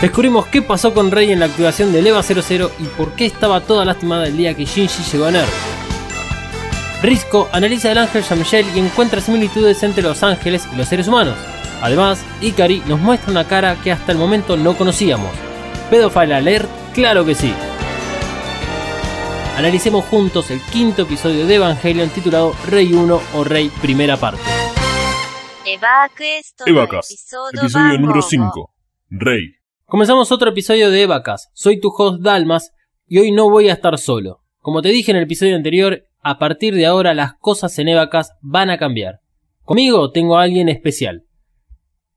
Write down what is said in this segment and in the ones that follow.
Descubrimos qué pasó con Rey en la activación de EVA 00 y por qué estaba toda lastimada el día que Shinji llegó a Nerf. Risco analiza el ángel Yamshel y encuentra similitudes entre los ángeles y los seres humanos. Además, Ikari nos muestra una cara que hasta el momento no conocíamos. ¿Pedofile alert? Claro que sí. Analicemos juntos el quinto episodio de Evangelion titulado Rey 1 o Rey Primera Parte. Evacas, episodio, número 5. Rey. Comenzamos otro episodio de Evacas. Soy tu host Dalmas y hoy no voy a estar solo. Como te dije en el episodio anterior, a partir de ahora las cosas en Evacas van a cambiar. Conmigo tengo a alguien especial.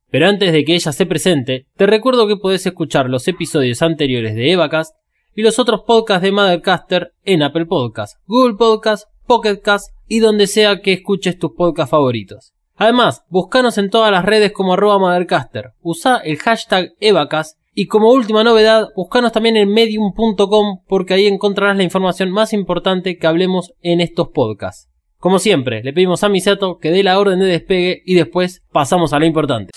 Pero antes de que ella se presente, te recuerdo que podés escuchar los episodios anteriores de Evacast y los otros podcasts de Mothercaster en Apple Podcasts, Google Podcasts, Pocketcast y donde sea que escuches tus podcasts favoritos. Además, buscanos en todas las redes como arroba Mothercaster, usa el hashtag Evacast y como última novedad, buscanos también en medium.com porque ahí encontrarás la información más importante que hablemos en estos podcasts. Como siempre, le pedimos a Misato que dé la orden de despegue y después pasamos a lo importante.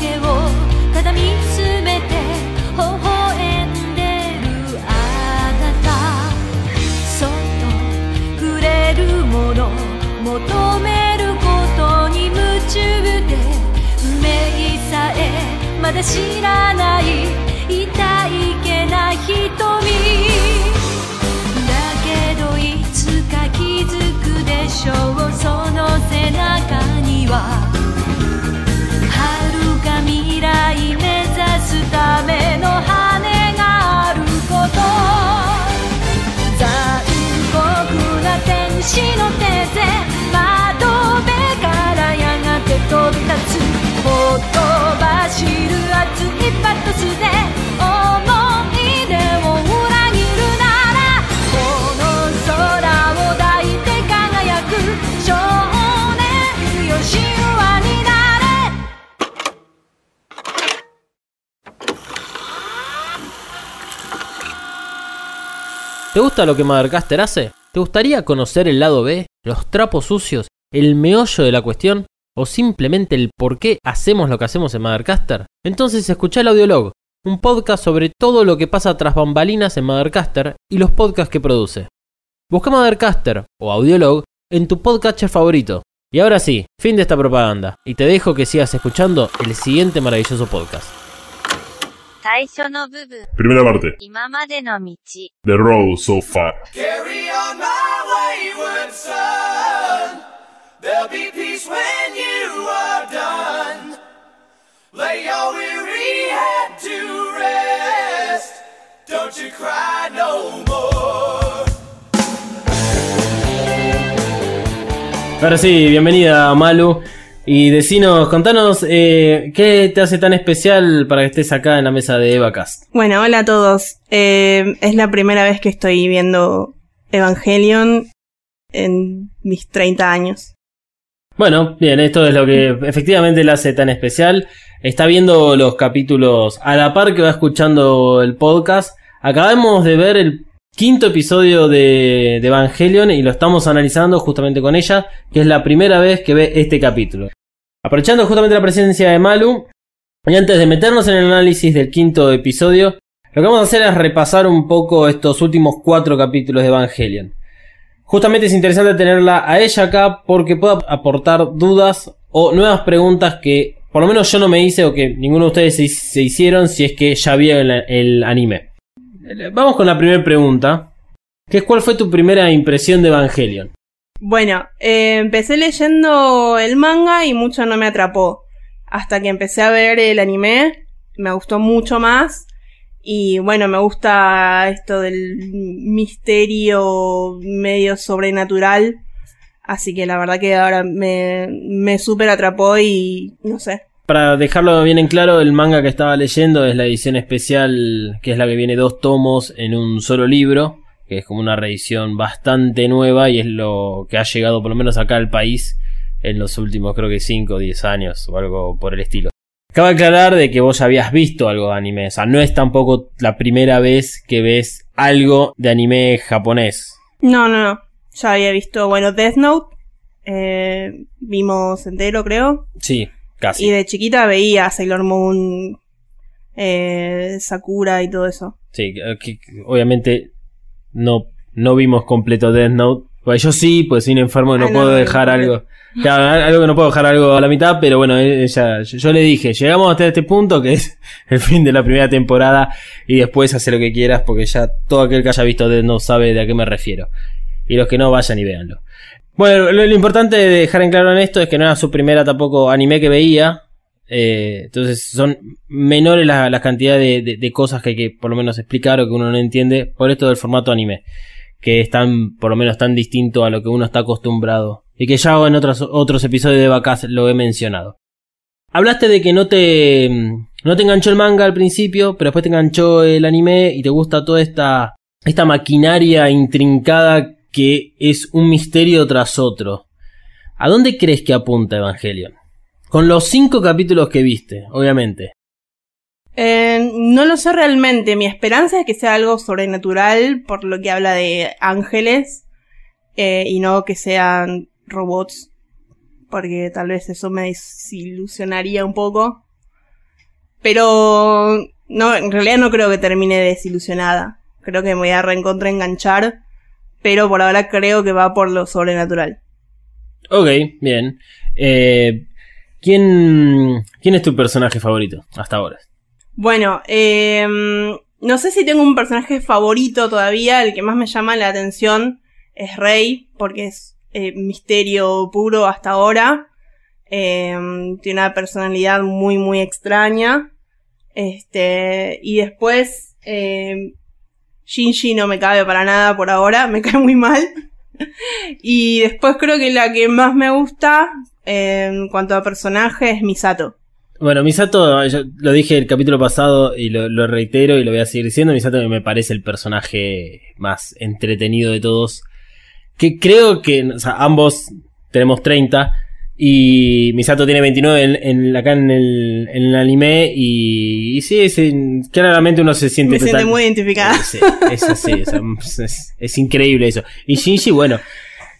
けをただ見つめて微笑んでるあなたそっとくれるもの求めることに夢中で運命さえまだ知らない痛いけな瞳だけどいつか気づくでしょう。その背中にはの手で窓辺からやがて飛び立つほっと走る熱いパトスで思い出を裏切るならこの空を抱いて輝く少年よ神話になれ ¿Te gusta lo que Mothercaster hace? ¿Te gustaría conocer el lado B, los trapos sucios, el meollo de la cuestión o simplemente el por qué hacemos lo que hacemos en Mothercaster? Entonces escucha el Audiolog, un podcast sobre todo lo que pasa tras bambalinas en Mothercaster y los podcasts que produce. Busca Mothercaster o Audiolog en tu podcatcher favorito. Y ahora sí, fin de esta propaganda, y te dejo que sigas escuchando el siguiente maravilloso podcast. 最初の部分 Primera parte. 今までの道 The road so far. Carry on my wayward son. There'll be peace when you are done. Lay your weary head to rest. Don't you cry no more. Ahora sí, bienvenida Malu. Y decinos, contanos eh, qué te hace tan especial para que estés acá en la mesa de Evacast. Bueno, hola a todos. Eh, es la primera vez que estoy viendo Evangelion en mis 30 años. Bueno, bien, esto es lo que efectivamente la hace tan especial. Está viendo los capítulos a la par que va escuchando el podcast. Acabamos de ver el quinto episodio de, de Evangelion y lo estamos analizando justamente con ella, que es la primera vez que ve este capítulo. Aprovechando justamente la presencia de Malu, y antes de meternos en el análisis del quinto episodio, lo que vamos a hacer es repasar un poco estos últimos cuatro capítulos de Evangelion. Justamente es interesante tenerla a ella acá porque puede aportar dudas o nuevas preguntas que por lo menos yo no me hice o que ninguno de ustedes se, hicieron si es que ya vieron el, el anime. Vamos con la primera pregunta, que es ¿cuál fue tu primera impresión de Evangelion? Bueno, eh, empecé leyendo el manga y mucho no me atrapó. Hasta que empecé a ver el anime, me gustó mucho más. Y bueno, me gusta esto del misterio medio sobrenatural. Así que la verdad que ahora me, me súper atrapó y no sé. para dejarlo bien en claro, el manga que estaba leyendo es la edición especial, que es la que viene dos tomos en un solo libro, que es como una reedición bastante nueva y es lo que ha llegado por lo menos acá al país en los últimos creo que 5 o 10 años o algo por el estilo. Cabe aclarar de que vos ya habías visto algo de anime, o sea, no es tampoco la primera vez que ves algo de anime japonés. No, no, no. Ya había visto, bueno, Death Note. eh, vimos entero, creo. Sí, casi. Y de chiquita veía Sailor Moon, eh, Sakura y todo eso. Sí, que obviamente no, no vimos completo Death Note. Pues yo sí, pues soy un enfermo y no Ah, puedo no, dejar no, algo. Claro, algo que no puedo dejar algo a la mitad, pero bueno, ella, yo, yo le dije, llegamos hasta este punto que es el fin de la primera temporada y después hace lo que quieras porque ya todo aquel que haya visto Death Note sabe de a qué me refiero. Y los que no vayan y véanlo. Bueno, lo, lo importante de dejar en claro en esto es que no era su primera tampoco anime que veía. Eh, entonces son menores las las cantidades de, de- de cosas que hay que por lo menos explicar o que uno no entiende por esto del formato anime. Que es tan, por lo menos tan distinto a lo que uno está acostumbrado. Y que ya en otros, otros episodios de Vacas lo he mencionado. Hablaste de que no te, no te enganchó el manga al principio, pero después te enganchó el anime y te gusta toda esta, esta maquinaria intrincada que es un misterio tras otro. ¿A dónde crees que apunta Evangelion? Con los cinco capítulos que viste, obviamente. Eh, no lo sé realmente. Mi esperanza es que sea algo sobrenatural, por lo que habla de ángeles, eh, y no que sean robots, porque tal vez eso me desilusionaría un poco. Pero no, en realidad no creo que termine desilusionada. Creo que me voy a reencontrar enganchar, pero por ahora creo que va por lo sobrenatural. Ok, bien. Eh, ¿quién, ¿Quién es tu personaje favorito hasta ahora? Bueno, eh, no sé si tengo un personaje favorito todavía. El que más me llama la atención es Rey, porque es eh, misterio puro hasta ahora. Eh, tiene una personalidad muy, muy extraña. Este, y después, eh, Shinji no me cabe para nada por ahora, me cae muy mal. y después creo que la que más me gusta en cuanto a personaje es Misato. Bueno, Misato, yo lo dije el capítulo pasado y lo, lo reitero y lo voy a seguir diciendo. Misato me parece el personaje más entretenido de todos. Que creo que, o sea, ambos tenemos 30 y Misato tiene 29 en, en- acá en el, en el anime y, y sí, claramente uno se siente Me total- muy identificada. Sí, es así, o sea, es, es increíble eso. Y Shinji, bueno,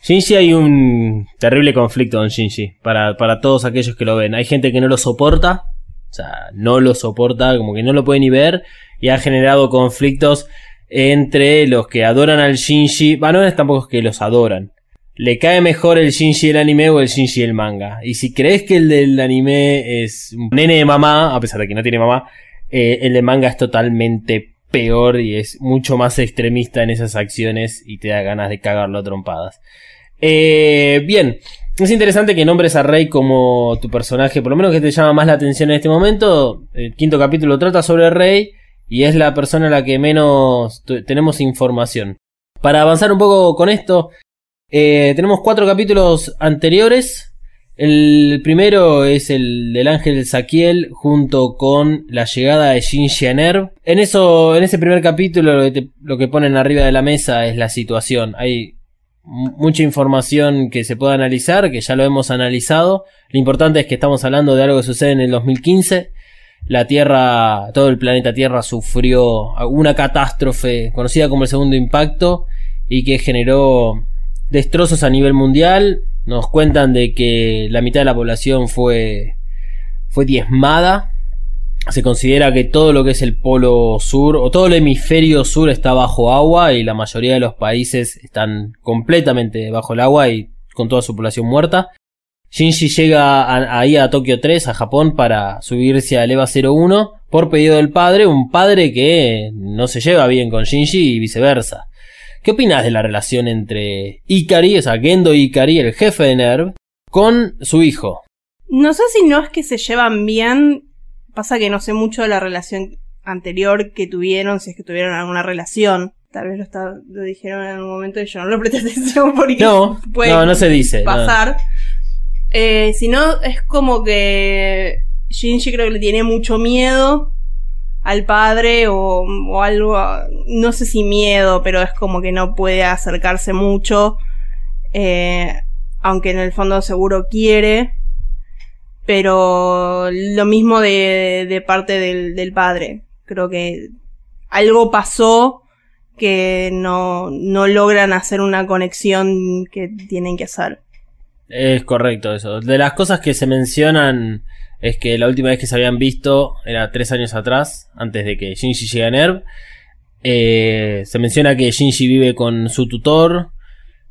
Shinji hay un terrible conflicto con Shinji para, para todos aquellos que lo ven. Hay gente que no lo soporta, o sea, no lo soporta, como que no lo puede ni ver, y ha generado conflictos entre los que adoran al Shinji. Bueno, no es tampoco que los adoran. Le cae mejor el Shinji del anime o el Shinji del manga. Y si crees que el del anime es un nene de mamá, a pesar de que no tiene mamá, eh, el de manga es totalmente peor y es mucho más extremista en esas acciones y te da ganas de cagarlo a trompadas. Eh, bien, es interesante que nombres a Rey como tu personaje, por lo menos que te llama más la atención en este momento. El quinto capítulo trata sobre Rey y es la persona a la que menos tenemos información. Para avanzar un poco con esto, eh, tenemos cuatro capítulos anteriores. El primero es el del ángel Saquiel junto con la llegada de Shinji a Nerv. En eso, en ese primer capítulo lo que, lo que ponen arriba de la mesa es la situación. Hay mucha información que se puede analizar, que ya lo hemos analizado. Lo importante es que estamos hablando de algo que sucede en el 2015. La Tierra, todo el planeta Tierra sufrió una catástrofe conocida como el segundo impacto y que generó destrozos a nivel mundial. Nos cuentan de que la mitad de la población fue, fue diezmada. Se considera que todo lo que es el polo sur o todo el hemisferio sur está bajo agua y la mayoría de los países están completamente bajo el agua y con toda su población muerta. Shinji llega a- ahí a Tokio 3, a Japón, para subirse al EVA 01 por pedido del padre, un padre que no se lleva bien con Shinji y viceversa. ¿Qué opinas de la relación entre Ikari, o sea, Gendo Ikari, el jefe de NERV, con su hijo? No sé si no es que se llevan bien. Pasa que no sé mucho de la relación anterior que tuvieron, si es que tuvieron alguna relación. Tal vez lo, está- lo dijeron en algún momento y yo no lo presté atención porque No, puede no, no se dice. no. pasar. Eh, si no, es como que Shinji creo que le tiene mucho miedo al padre o, o algo, no sé si miedo, pero es como que no puede acercarse mucho, eh, aunque en el fondo seguro quiere, pero lo mismo de, de parte del, padre, creo que algo pasó que no, no logran hacer una conexión que tienen que hacer. Es correcto eso. De las cosas que se mencionan es que la última vez que se habían visto era tres años atrás, antes de que Shinji llegue a NERV. Eh, se menciona que Shinji vive con su tutor,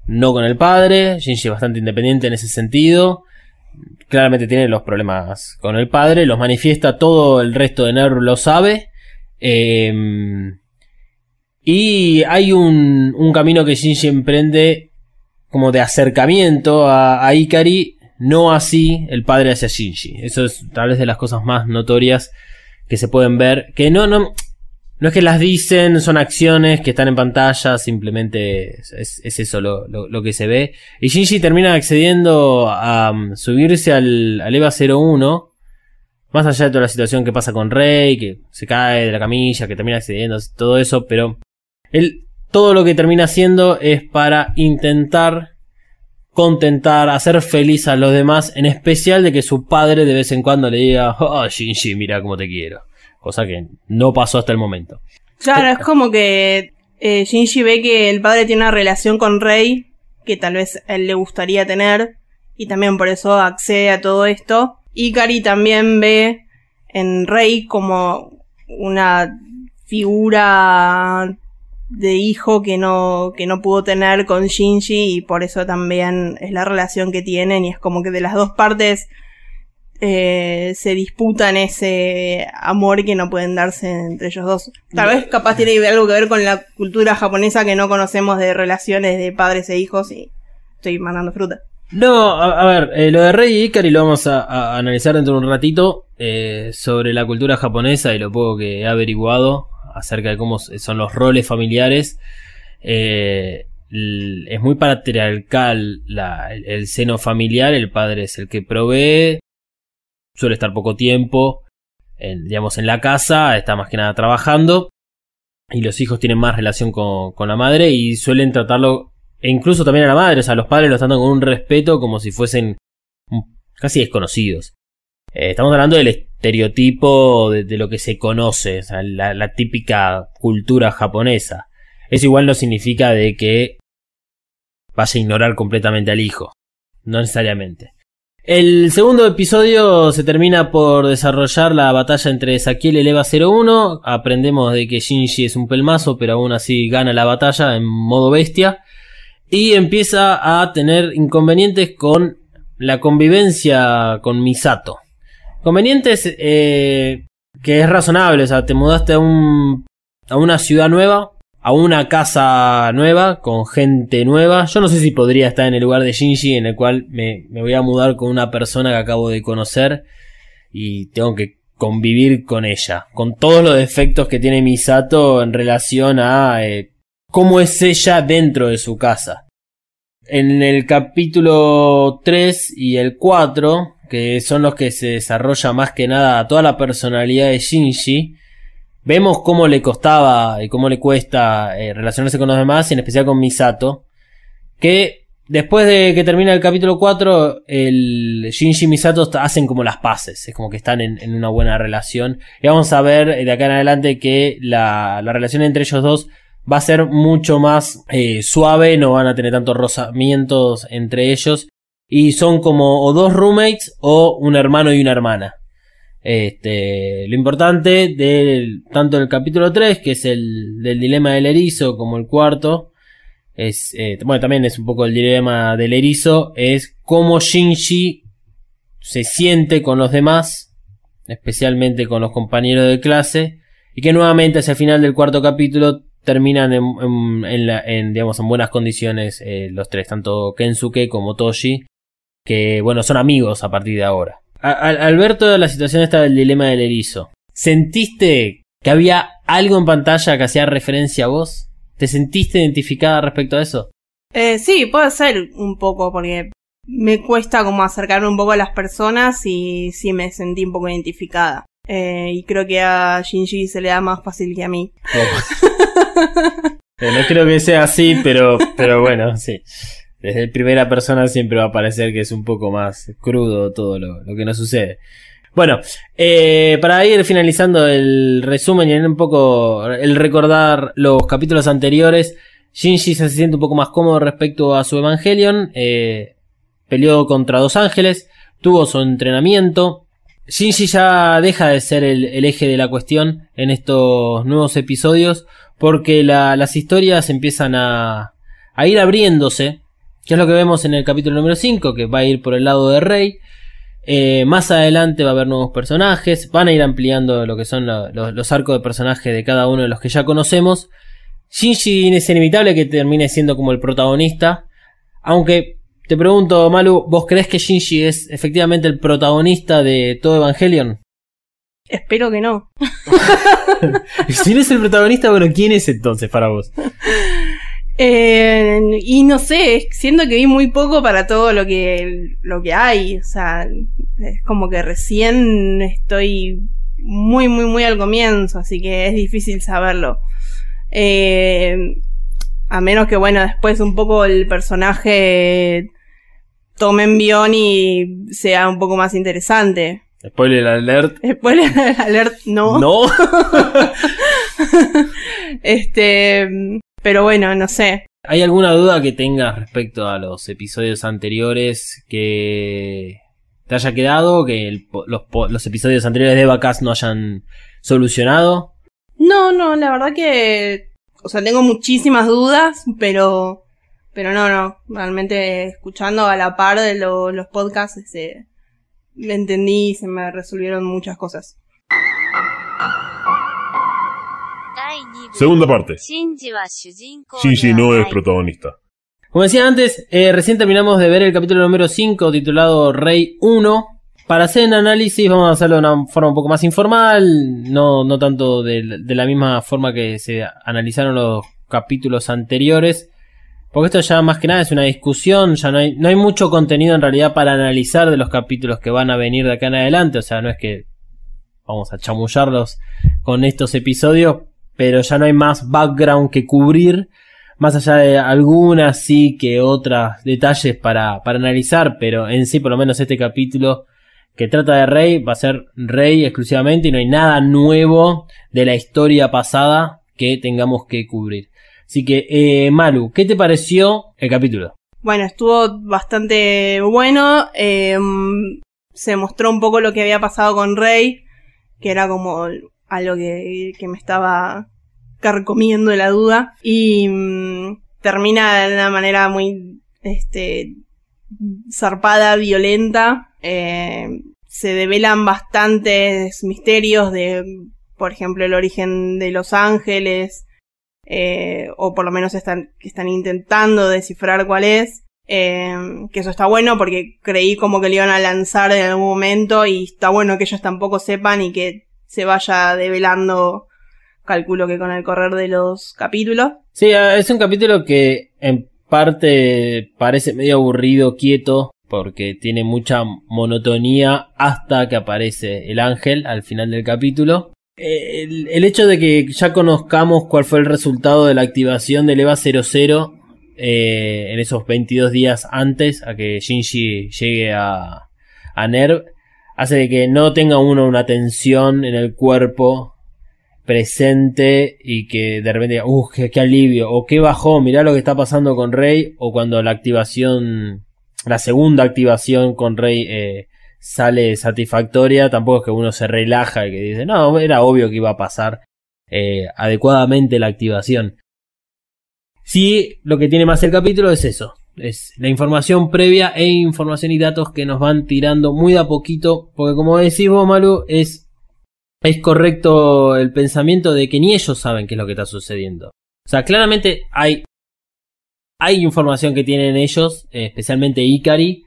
no con el padre. Shinji es bastante independiente en ese sentido. Claramente tiene los problemas con el padre, los manifiesta todo el resto de NERV lo sabe. Eh, y hay un, un camino que Shinji emprende como de acercamiento a, a Ikari, no así el padre hacia Shinji. Eso es tal vez de las cosas más notorias que se pueden ver. Que no, no, no es que las dicen, son acciones que están en pantalla, simplemente es, es- es eso lo que se ve. Y Shinji termina accediendo a um, subirse al, al EVA 01. Más allá de toda la situación que pasa con Rey, que se cae de la camilla, que termina accediendo, todo eso, pero él todo lo que termina haciendo es para intentar contentar, hacer feliz a los demás, en especial de que su padre de vez en cuando le diga, oh Shinji, mira cómo te quiero. Cosa que no pasó hasta el momento. Claro, es como que eh, Shinji ve que el padre tiene una relación con Rey que tal vez a él le gustaría tener y también por eso accede a todo esto. Ikari también ve en Rey como una figura de hijo que no, que no pudo tener con Shinji y por eso también es la relación que tienen y es como que de las dos partes eh, se disputan ese amor que no pueden darse entre ellos dos. Tal vez capaz tiene algo que ver con la cultura japonesa que no conocemos de relaciones de padres e hijos y estoy mandando fruta. No, a, ver, eh, lo de Rey y Ikari lo vamos a, analizar dentro de un ratito eh, sobre la cultura japonesa y lo poco que he averiguado acerca de cómo son los roles familiares. Es muy patriarcal el seno familiar, el padre es el que provee, suele estar poco tiempo, en, digamos, en la casa, está más que nada trabajando y los hijos tienen más relación con, con la madre y suelen tratarlo e incluso también a la madre, o sea, los padres los tratan con un respeto como si fuesen mm, casi desconocidos. Eh, estamos hablando del estereotipo de, lo que se conoce, o sea, la, la típica cultura japonesa. Eso igual no significa de que vaya a ignorar completamente al hijo. No necesariamente. El segundo episodio se termina por desarrollar la batalla entre Sakiel y el Eva 01. Aprendemos de que Shinji es un pelmazo, pero aún así gana la batalla en modo bestia. Y empieza a tener inconvenientes con la convivencia con Misato. Convenientes eh, que es razonable, o sea, te mudaste a una ciudad nueva, a una casa nueva, con gente nueva. Yo no sé si podría estar en el lugar de Shinji, en el cual me, me voy a mudar con una persona que acabo de conocer y tengo que convivir con ella, con todos los defectos que tiene Misato en relación a eh, cómo es ella dentro de su casa. En el capítulo 3 y el 4, que son los que se desarrolla más que nada toda la personalidad de Shinji, vemos cómo le costaba y cómo le cuesta eh, relacionarse con los demás, en especial con Misato, que después de que termina el capítulo 4, el Shinji y Misato hacen como las paces, es como que están en, en una buena relación, y vamos a ver eh, de acá en adelante que la, la relación entre ellos dos va a ser mucho más eh, suave, no van a tener tantos rozamientos entre ellos. Y son como o dos roommates o un hermano y una hermana. Este, lo importante del tanto el capítulo 3, que es el del dilema del erizo, como el cuarto, es, eh, bueno, también es un poco el dilema del erizo, es cómo Shinji se siente con los demás, especialmente con los compañeros de clase, y que nuevamente hacia el final del cuarto capítulo terminan en, digamos, en buenas condiciones eh, los tres, tanto Kensuke como Toshi, que bueno, son amigos a partir de ahora. A- al, al ver toda la situación esta del dilema del erizo, ¿sentiste que había algo en pantalla que hacía referencia a vos? ¿Te sentiste identificada respecto a eso? Eh, sí, puede ser un poco, porque me cuesta como acercarme un poco a las personas y sí me sentí un poco identificada. Eh, y creo que a Shinji se le da más fácil que a mí. Eh, no creo que sea así, pero, pero bueno, sí. Desde primera persona siempre va a parecer que es un poco más crudo todo lo, que nos sucede. Bueno, eh, para ir finalizando el resumen y un poco el recordar los capítulos anteriores, Shinji se siente un poco más cómodo respecto a su Evangelion. Eh, peleó contra dos ángeles, tuvo su entrenamiento. Shinji ya deja de ser el, eje de la cuestión en estos nuevos episodios porque la- las historias empiezan a ir abriéndose, que es lo que vemos en el capítulo número 5, que va a ir por el lado de Rey. Eh, más adelante va a haber nuevos personajes, van a ir ampliando lo que son lo- lo- los arcos de personaje de cada uno de los que ya conocemos. Shinji es inevitable que termine siendo como el protagonista, aunque te pregunto, Malu, ¿vos crees que Shinji es efectivamente el protagonista de todo Evangelion? Espero que no. Si no es el protagonista, bueno, ¿quién es entonces para vos? Eh, y no sé, siento que vi muy poco para todo lo que, lo que hay. O sea, es como que recién estoy muy, muy, muy al comienzo, así que es difícil saberlo. Eh, a menos que, bueno, después un poco el personaje tome envión y sea un poco más interesante. Spoiler alert. Spoiler alert, no. No. Este, pero bueno, no sé. ¿Hay alguna duda que tengas respecto a los episodios anteriores que te haya quedado? Que el los, episodios anteriores de Vacas no hayan solucionado. No, no, la verdad que, o sea, tengo muchísimas dudas, pero, pero no, no, realmente escuchando a la par de lo- los podcasts, este, me entendí y se me resolvieron muchas cosas. Segunda parte. Shinji no es protagonista. Como decía antes, eh, recién terminamos de ver el capítulo número 5 titulado Rey 1. Para hacer un análisis vamos a hacerlo de una forma un poco más informal, no, no tanto de, la misma forma que se analizaron los capítulos anteriores, porque esto ya más que nada es una discusión, ya no hay, no hay mucho contenido en realidad para analizar de los capítulos que van a venir de acá en adelante, o sea, no es que vamos a chamullarlos con estos episodios, pero ya no hay más background que cubrir más allá de algunas sí que otras detalles para, para analizar, pero en sí por lo menos este capítulo que trata de Rey va a ser Rey exclusivamente y no hay nada nuevo de la historia pasada que tengamos que cubrir. Así que, eh, Malu, ¿qué te pareció el capítulo? Bueno, estuvo bastante bueno, eh, se mostró un poco lo que había pasado con Rey, que era como algo que, que me estaba carcomiendo la duda, y mm, termina de una manera muy, este, zarpada, violenta, eh, se develan bastantes misterios de, por ejemplo, el origen de Los Ángeles, eh, o por lo menos están, están intentando descifrar cuál es. eh, que eso está bueno porque creí como que le iban a lanzar en algún momento y está bueno que ellos tampoco sepan y que se vaya develando, calculo que con el correr de los capítulos. Sí, es un capítulo que en parte parece medio aburrido, quieto, porque tiene mucha monotonía hasta que aparece el ángel al final del capítulo. Eh, El, el hecho de que ya conozcamos cuál fue el resultado de la activación del EVA 00 eh, en esos 22 días antes a que Shinji llegue a, a NERV hace de que no tenga uno una tensión en el cuerpo presente y que de repente, uff, qué, qué alivio, o qué bajó, mirá lo que está pasando con Rey, o cuando la activación, la segunda activación con Rey eh, sale satisfactoria, tampoco es que uno se relaja y que dice, no, era obvio que iba a pasar eh, adecuadamente la activación. Sí, lo que tiene más el capítulo es eso, es la información previa e información y datos que nos van tirando muy de a poquito, porque como decís vos, Malu, es es correcto el pensamiento de que ni ellos saben qué es lo que está sucediendo. O sea, claramente hay, hay información que tienen ellos, eh, especialmente Ikari,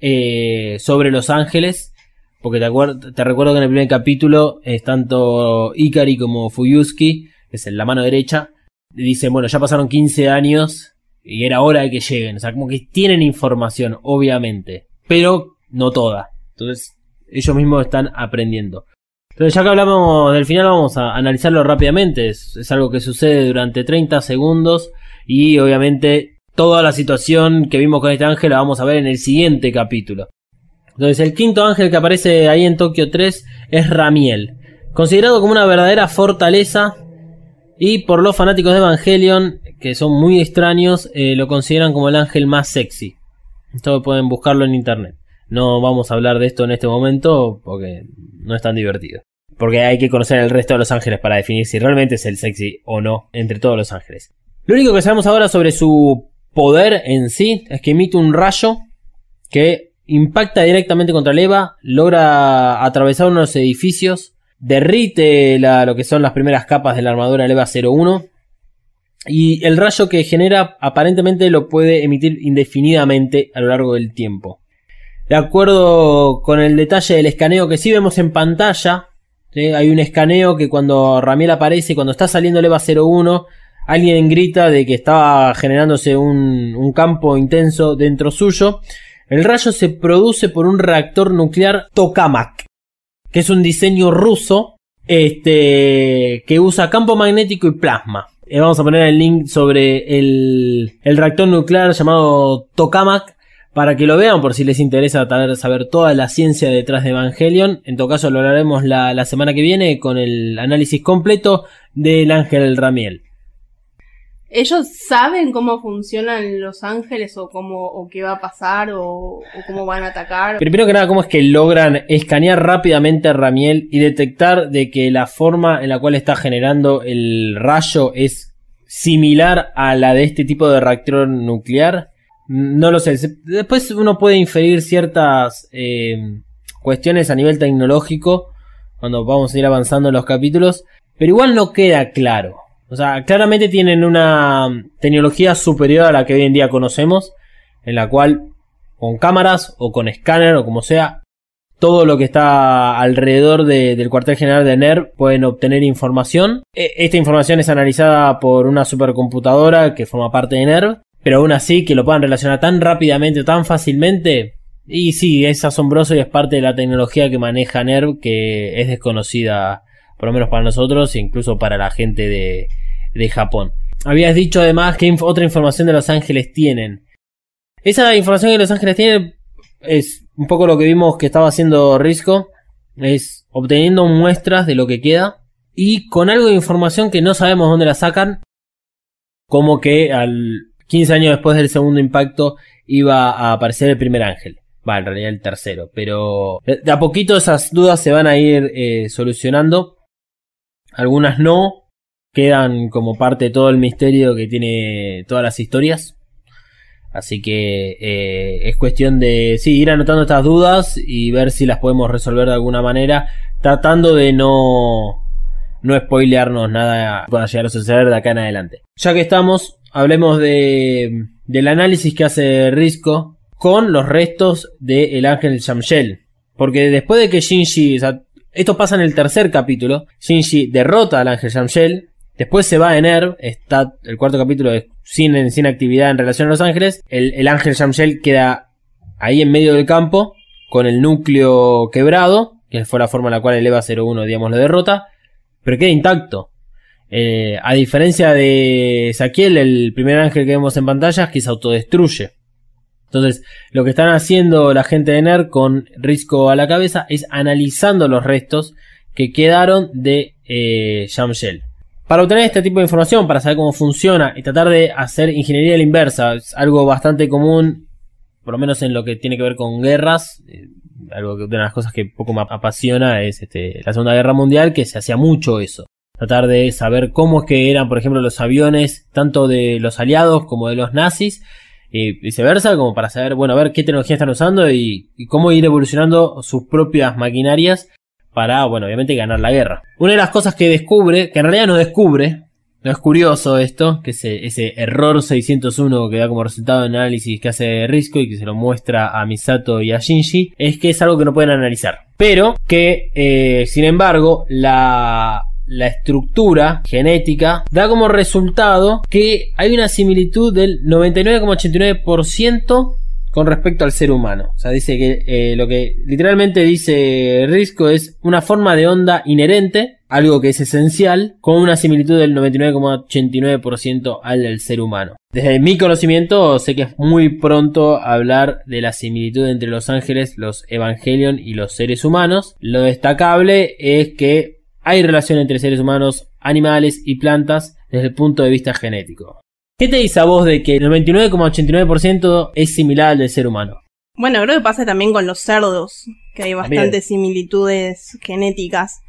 eh, sobre Los Ángeles. Porque te, te recuerdo que en el primer capítulo es tanto Ikari como Fuyuski, que es en la mano derecha, dicen, bueno, ya pasaron 15 años y era hora de que lleguen. O sea, como que tienen información, obviamente, pero no toda. Entonces, ellos mismos están aprendiendo. Entonces, ya que hablamos del final, vamos a analizarlo rápidamente. Es, es algo que sucede durante 30 segundos y obviamente toda la situación que vimos con este ángel la vamos a ver en el siguiente capítulo. Entonces, el quinto ángel que aparece ahí en Tokio 3 es Ramiel, considerado como una verdadera fortaleza y por los fanáticos de Evangelion, que son muy extraños, eh, lo consideran como el ángel más sexy. Esto pueden buscarlo en internet. No vamos a hablar de esto en este momento porque no es tan divertido. Porque hay que conocer el resto de los ángeles para definir si realmente es el sexy o no entre todos los ángeles. Lo único que sabemos ahora sobre su poder en sí es que emite un rayo que impacta directamente contra el Eva, logra atravesar unos edificios, derrite la- lo que son las primeras capas de la armadura del Eva 01 y el rayo que genera aparentemente lo puede emitir indefinidamente a lo largo del tiempo. De acuerdo con el detalle del escaneo que sí vemos en pantalla, hay un escaneo que cuando Ramiel aparece, cuando está saliendo el EVA 01, alguien grita de que estaba generándose un, un campo intenso dentro suyo. El rayo se produce por un reactor nuclear Tokamak, que es un diseño ruso este, que usa campo magnético y plasma. Eh, vamos a poner el link sobre el, reactor nuclear llamado Tokamak para que lo vean por si les interesa saber, toda la ciencia detrás de Evangelion. En todo caso lo haremos la semana que viene con el análisis completo del ángel Ramiel. ¿Ellos saben cómo funcionan los ángeles o cómo o qué va a pasar o, cómo van a atacar? Primero que nada, ¿cómo es que logran escanear rápidamente a Ramiel y detectar de que la forma en la cual está generando el rayo es similar a la de este tipo de reactor nuclear? No lo sé. Después uno puede inferir ciertas eh, cuestiones a nivel tecnológico cuando vamos a ir avanzando en los capítulos, pero igual no queda claro. O sea, claramente tienen una tecnología superior a la que hoy en día conocemos, en la cual con cámaras o con escáner o como sea, todo lo que está alrededor de- del cuartel general de NERV pueden obtener información. E- Esta información es analizada por una supercomputadora que forma parte de NERV, pero aún así que lo puedan relacionar tan rápidamente tan fácilmente. Y sí, es asombroso y es parte de la tecnología que maneja NERV que es desconocida, por lo menos para nosotros e incluso para la gente de, de Japón. Habías dicho además que otra información de Los Ángeles tienen. Esa información que Los Ángeles tienen es un poco lo que vimos que estaba haciendo Risco. Es obteniendo muestras de lo que queda. Y con algo de información que no sabemos dónde la sacan. Como que al 15 años después del segundo impacto iba a aparecer el primer ángel. Va, en realidad el tercero. Pero de de a poquito esas dudas se van a ir eh, solucionando. Algunas no. Quedan como parte de todo el misterio que tiene todas las historias. Así que eh, es cuestión de sí, ir anotando estas dudas y ver si las podemos resolver de alguna manera, tratando de no, no spoilearnos nada pueda llegar a suceder de acá en adelante. Ya que estamos, hablemos de, del análisis que hace Risco con los restos del ángel Shamshel. Porque después de que Shinji, esto pasa en el tercer capítulo, Shinji derrota al ángel Shamshel, Después se va en Nerv, está el cuarto capítulo sin, sin actividad en relación a Los Ángeles. El, el ángel Shamshel queda ahí en medio del campo, con el núcleo quebrado, que fue la forma en la cual el EVA 01, digamos, lo derrota, pero queda intacto. Eh, a diferencia de Saquiel, el primer ángel que vemos en pantalla, que se autodestruye. Entonces, lo que están haciendo la gente de NER con Risco a la cabeza es analizando los restos que quedaron de eh. Para obtener este tipo de información, para saber cómo funciona y tratar de hacer ingeniería a la inversa, es algo bastante común, por lo menos en lo que tiene que ver con guerras. eh, algo que una de las cosas que poco me apasiona es este, la Segunda Guerra Mundial, que se hacía mucho eso. Tratar de saber cómo es que eran, por ejemplo, los aviones, tanto de los aliados como de los nazis, y viceversa, como para saber, bueno, a ver qué tecnología están usando y, y cómo ir evolucionando sus propias maquinarias para, bueno, obviamente ganar la guerra. Una de las cosas que descubre, que en realidad no descubre, no es curioso esto, que ese, ese error 601 que da como resultado el análisis que hace Risco y que se lo muestra a Misato y a Shinji, es que es algo que no pueden analizar. Pero que, eh, sin embargo, la, la estructura genética da como resultado que hay una similitud del 99,89% con respecto al ser humano. O sea, dice que eh, lo que literalmente dice Risco es una forma de onda inherente, algo que es esencial, con una similitud del 99,89% al del ser humano. Desde mi conocimiento, sé que es muy pronto hablar de la similitud entre los ángeles, los Evangelion y los seres humanos. Lo destacable es que hay relación entre seres humanos, animales y plantas desde el punto de vista genético. ¿Qué te dice a vos de que el 99,89% es similar al del ser humano? Bueno, creo que pasa también con los cerdos, que hay bastantes similitudes genéticas.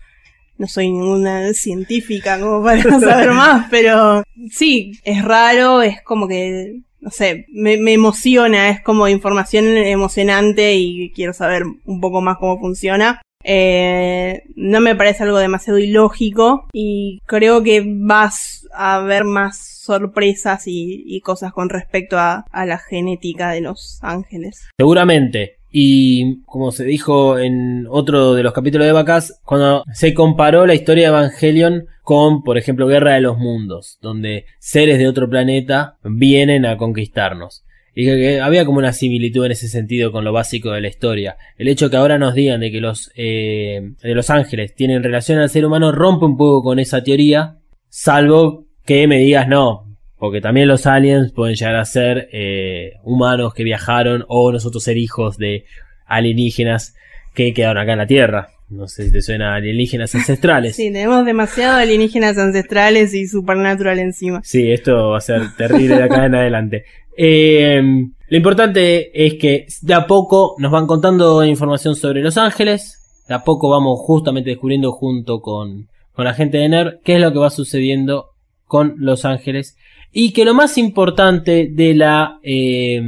No soy ninguna científica como para saber más, pero sí, es raro, es como que, no sé, me, me emociona, es como información emocionante y quiero saber un poco más cómo funciona. Eh, no me parece algo demasiado ilógico y creo que vas a ver más sorpresas y, cosas con respecto a, a la genética de los ángeles. Seguramente. Y como se dijo en otro de los capítulos de Vacas, cuando se comparó la historia de Evangelion con, por ejemplo, Guerra de los Mundos, donde seres de otro planeta vienen a conquistarnos. Y que, que había como una similitud en ese sentido con lo básico de la historia. El hecho que ahora nos digan de que los, eh, de los ángeles tienen relación al ser humano rompe un poco con esa teoría, salvo que me digas no, porque también los aliens pueden llegar a ser eh, humanos que viajaron o nosotros ser hijos de alienígenas que quedaron acá en la Tierra. No sé si te suena a alienígenas ancestrales. Sí, tenemos demasiado alienígenas ancestrales y supernatural encima. Sí, esto va a ser terrible de acá en adelante. Eh, lo importante es que de a poco nos van contando información sobre Los Ángeles. De a poco vamos justamente descubriendo junto con, con la gente de NER qué es lo que va sucediendo con Los Ángeles. Y que lo más importante de la, eh,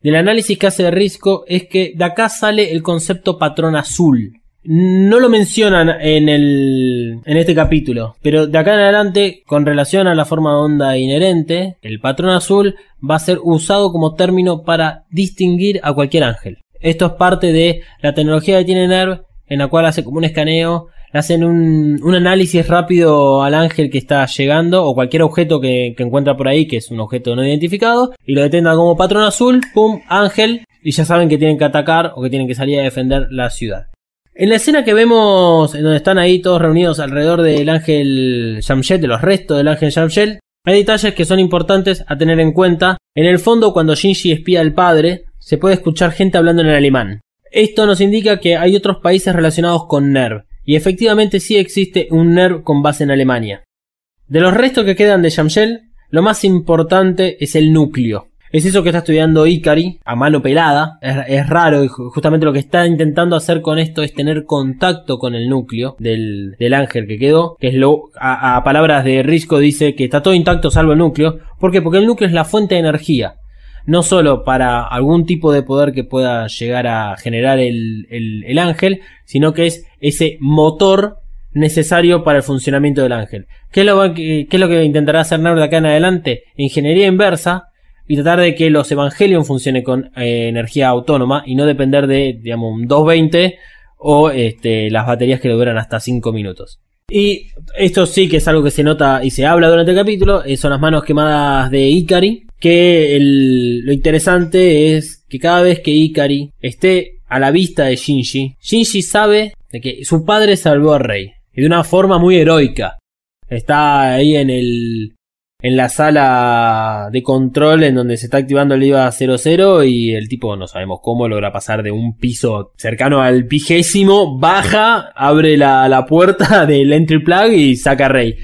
del análisis que hace Risco es que de acá sale el concepto patrón azul. No lo mencionan en, el, en este capítulo, pero de acá en adelante, con relación a la forma de onda inherente, el patrón azul va a ser usado como término para distinguir a cualquier ángel. Esto es parte de la tecnología que tiene NERV, en la cual hace como un escaneo, hacen un, un análisis rápido al ángel que está llegando o cualquier objeto que, que encuentra por ahí, que es un objeto no identificado, y lo detectan como patrón azul, pum, ángel, y ya saben que tienen que atacar o que tienen que salir a defender la ciudad. En la escena que vemos, en donde están ahí todos reunidos alrededor del ángel Shamshet, de los restos del ángel Shamshet, hay detalles que son importantes a tener en cuenta. En el fondo, cuando Shinji espía al padre, se puede escuchar gente hablando en alemán. Esto nos indica que hay otros países relacionados con NERV, y efectivamente sí existe un NERV con base en Alemania. De los restos que quedan de Shamshel, lo más importante es el núcleo. Es eso que está estudiando Ikari a mano pelada. Es, raro y ju- justamente lo que está intentando hacer con esto es tener contacto con el núcleo del, del ángel que quedó. Que es lo, a, palabras de Risco dice que está todo intacto salvo el núcleo. ¿Por qué? Porque el núcleo es la fuente de energía. No solo para algún tipo de poder que pueda llegar a generar el, el- el ángel, sino que es ese motor necesario para el funcionamiento del ángel. ¿Qué es lo que, qué es lo que intentará hacer Nerd acá en adelante? Ingeniería inversa y tratar de que los Evangelion funcionen con eh, energía autónoma y no depender de, digamos, un 220 o este, las baterías que le duran hasta 5 minutos. Y esto sí que es algo que se nota y se habla durante el capítulo, eh, son las manos quemadas de Ikari, que el- lo interesante es que cada vez que Ikari esté a la vista de Shinji, Shinji sabe de que su padre salvó a Rey, y de una forma muy heroica. Está ahí en el en la sala de control en donde se está activando el IVA 00 y el tipo no sabemos cómo logra pasar de un piso cercano al vigésimo, baja, abre la, la puerta del entry plug y saca a Rey.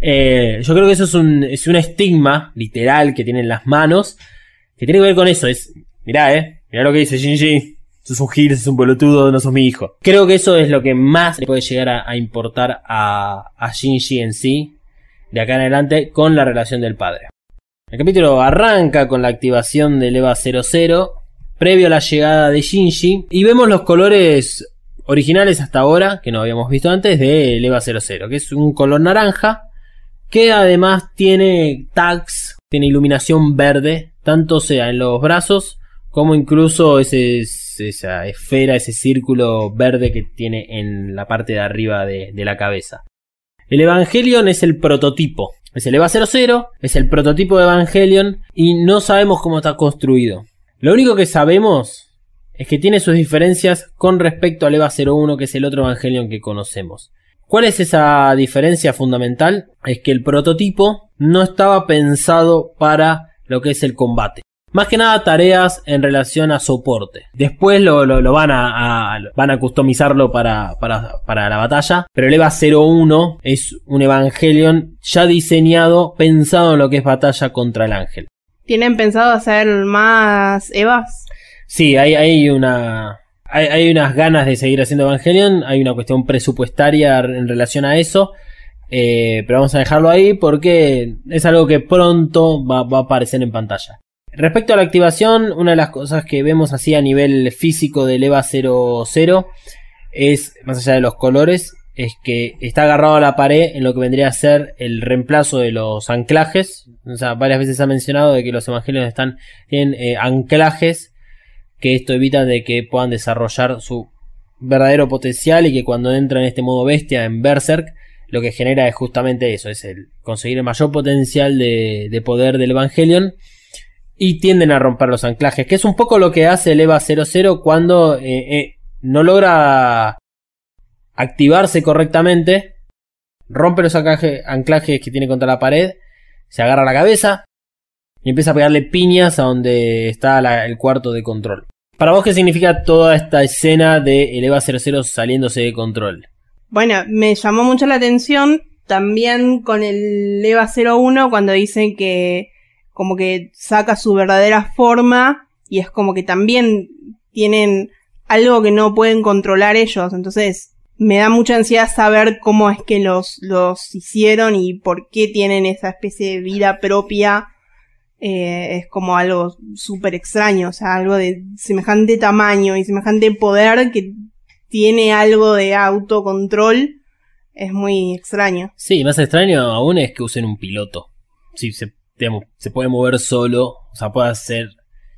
Eh, yo creo que eso es un, es un estigma literal que tienen las manos que tiene que ver con eso. Es, mirá, eh, mirá lo que dice Shinji. Sos un gil, sos un bolutudo, no sos mi hijo. Creo que eso es lo que más le puede llegar a, a importar a, a Shinji en sí, de acá en adelante, con la relación del padre. El capítulo arranca con la activación del EVA 00, previo a la llegada de Shinji, y vemos los colores originales hasta ahora, que no habíamos visto antes, del EVA 00, que es un color naranja, que además tiene tags, tiene iluminación verde, tanto sea en los brazos como incluso esa esfera, ese círculo verde que tiene en la parte de arriba de, de la cabeza. El Evangelion es el prototipo. Es el EVA 00, es el prototipo de Evangelion y no sabemos cómo está construido. Lo único que sabemos es que tiene sus diferencias con respecto al EVA 01, que es el otro Evangelion que conocemos. ¿Cuál es esa diferencia fundamental? Es que el prototipo no estaba pensado para lo que es el combate. Más que nada tareas en relación a soporte. Después lo, lo- lo van, a, a- van a customizarlo para, para, para la batalla. Pero el EVA 01 es un Evangelion ya diseñado, pensado en lo que es batalla contra el ángel. ¿Tienen pensado hacer más Evas? Sí, hay, hay una. Hay, hay unas ganas de seguir haciendo Evangelion. Hay una cuestión presupuestaria en relación a eso. eh, pero vamos a dejarlo ahí porque es algo que pronto va, va a aparecer en pantalla. Respecto a la activación, una de las cosas que vemos así a nivel físico del EVA 00 es, más allá de los colores, es que está agarrado a la pared en lo que vendría a ser el reemplazo de los anclajes. O sea, varias veces ha mencionado de que los evangelios están en anclajes que esto evita de que puedan desarrollar su verdadero potencial y que cuando entra en este modo bestia en Berserk lo que genera es justamente eso, es el conseguir el mayor potencial de, de poder del Evangelion y tienden a romper los anclajes, que es un poco lo que hace el EVA 00 cuando eh, eh, no logra activarse correctamente, rompe los anclaje- anclajes que tiene contra la pared, se agarra la cabeza y empieza a pegarle piñas a donde está el cuarto de control. Para vos, ¿qué significa toda esta escena de EVA 00 saliéndose de control? Bueno, me llamó mucho la atención también con el EVA 01 cuando dicen que como que saca su verdadera forma y es como que también tienen algo que no pueden controlar ellos. Entonces me da mucha ansiedad saber cómo es que los, los hicieron y por qué tienen esa especie de vida propia. Eh, es como algo súper extraño, o sea, algo de semejante tamaño y semejante poder que tiene algo de autocontrol. Es muy extraño. Sí, más extraño aún es que usen un piloto. Sí, se, digamos, se puede mover solo, o sea, puede hacer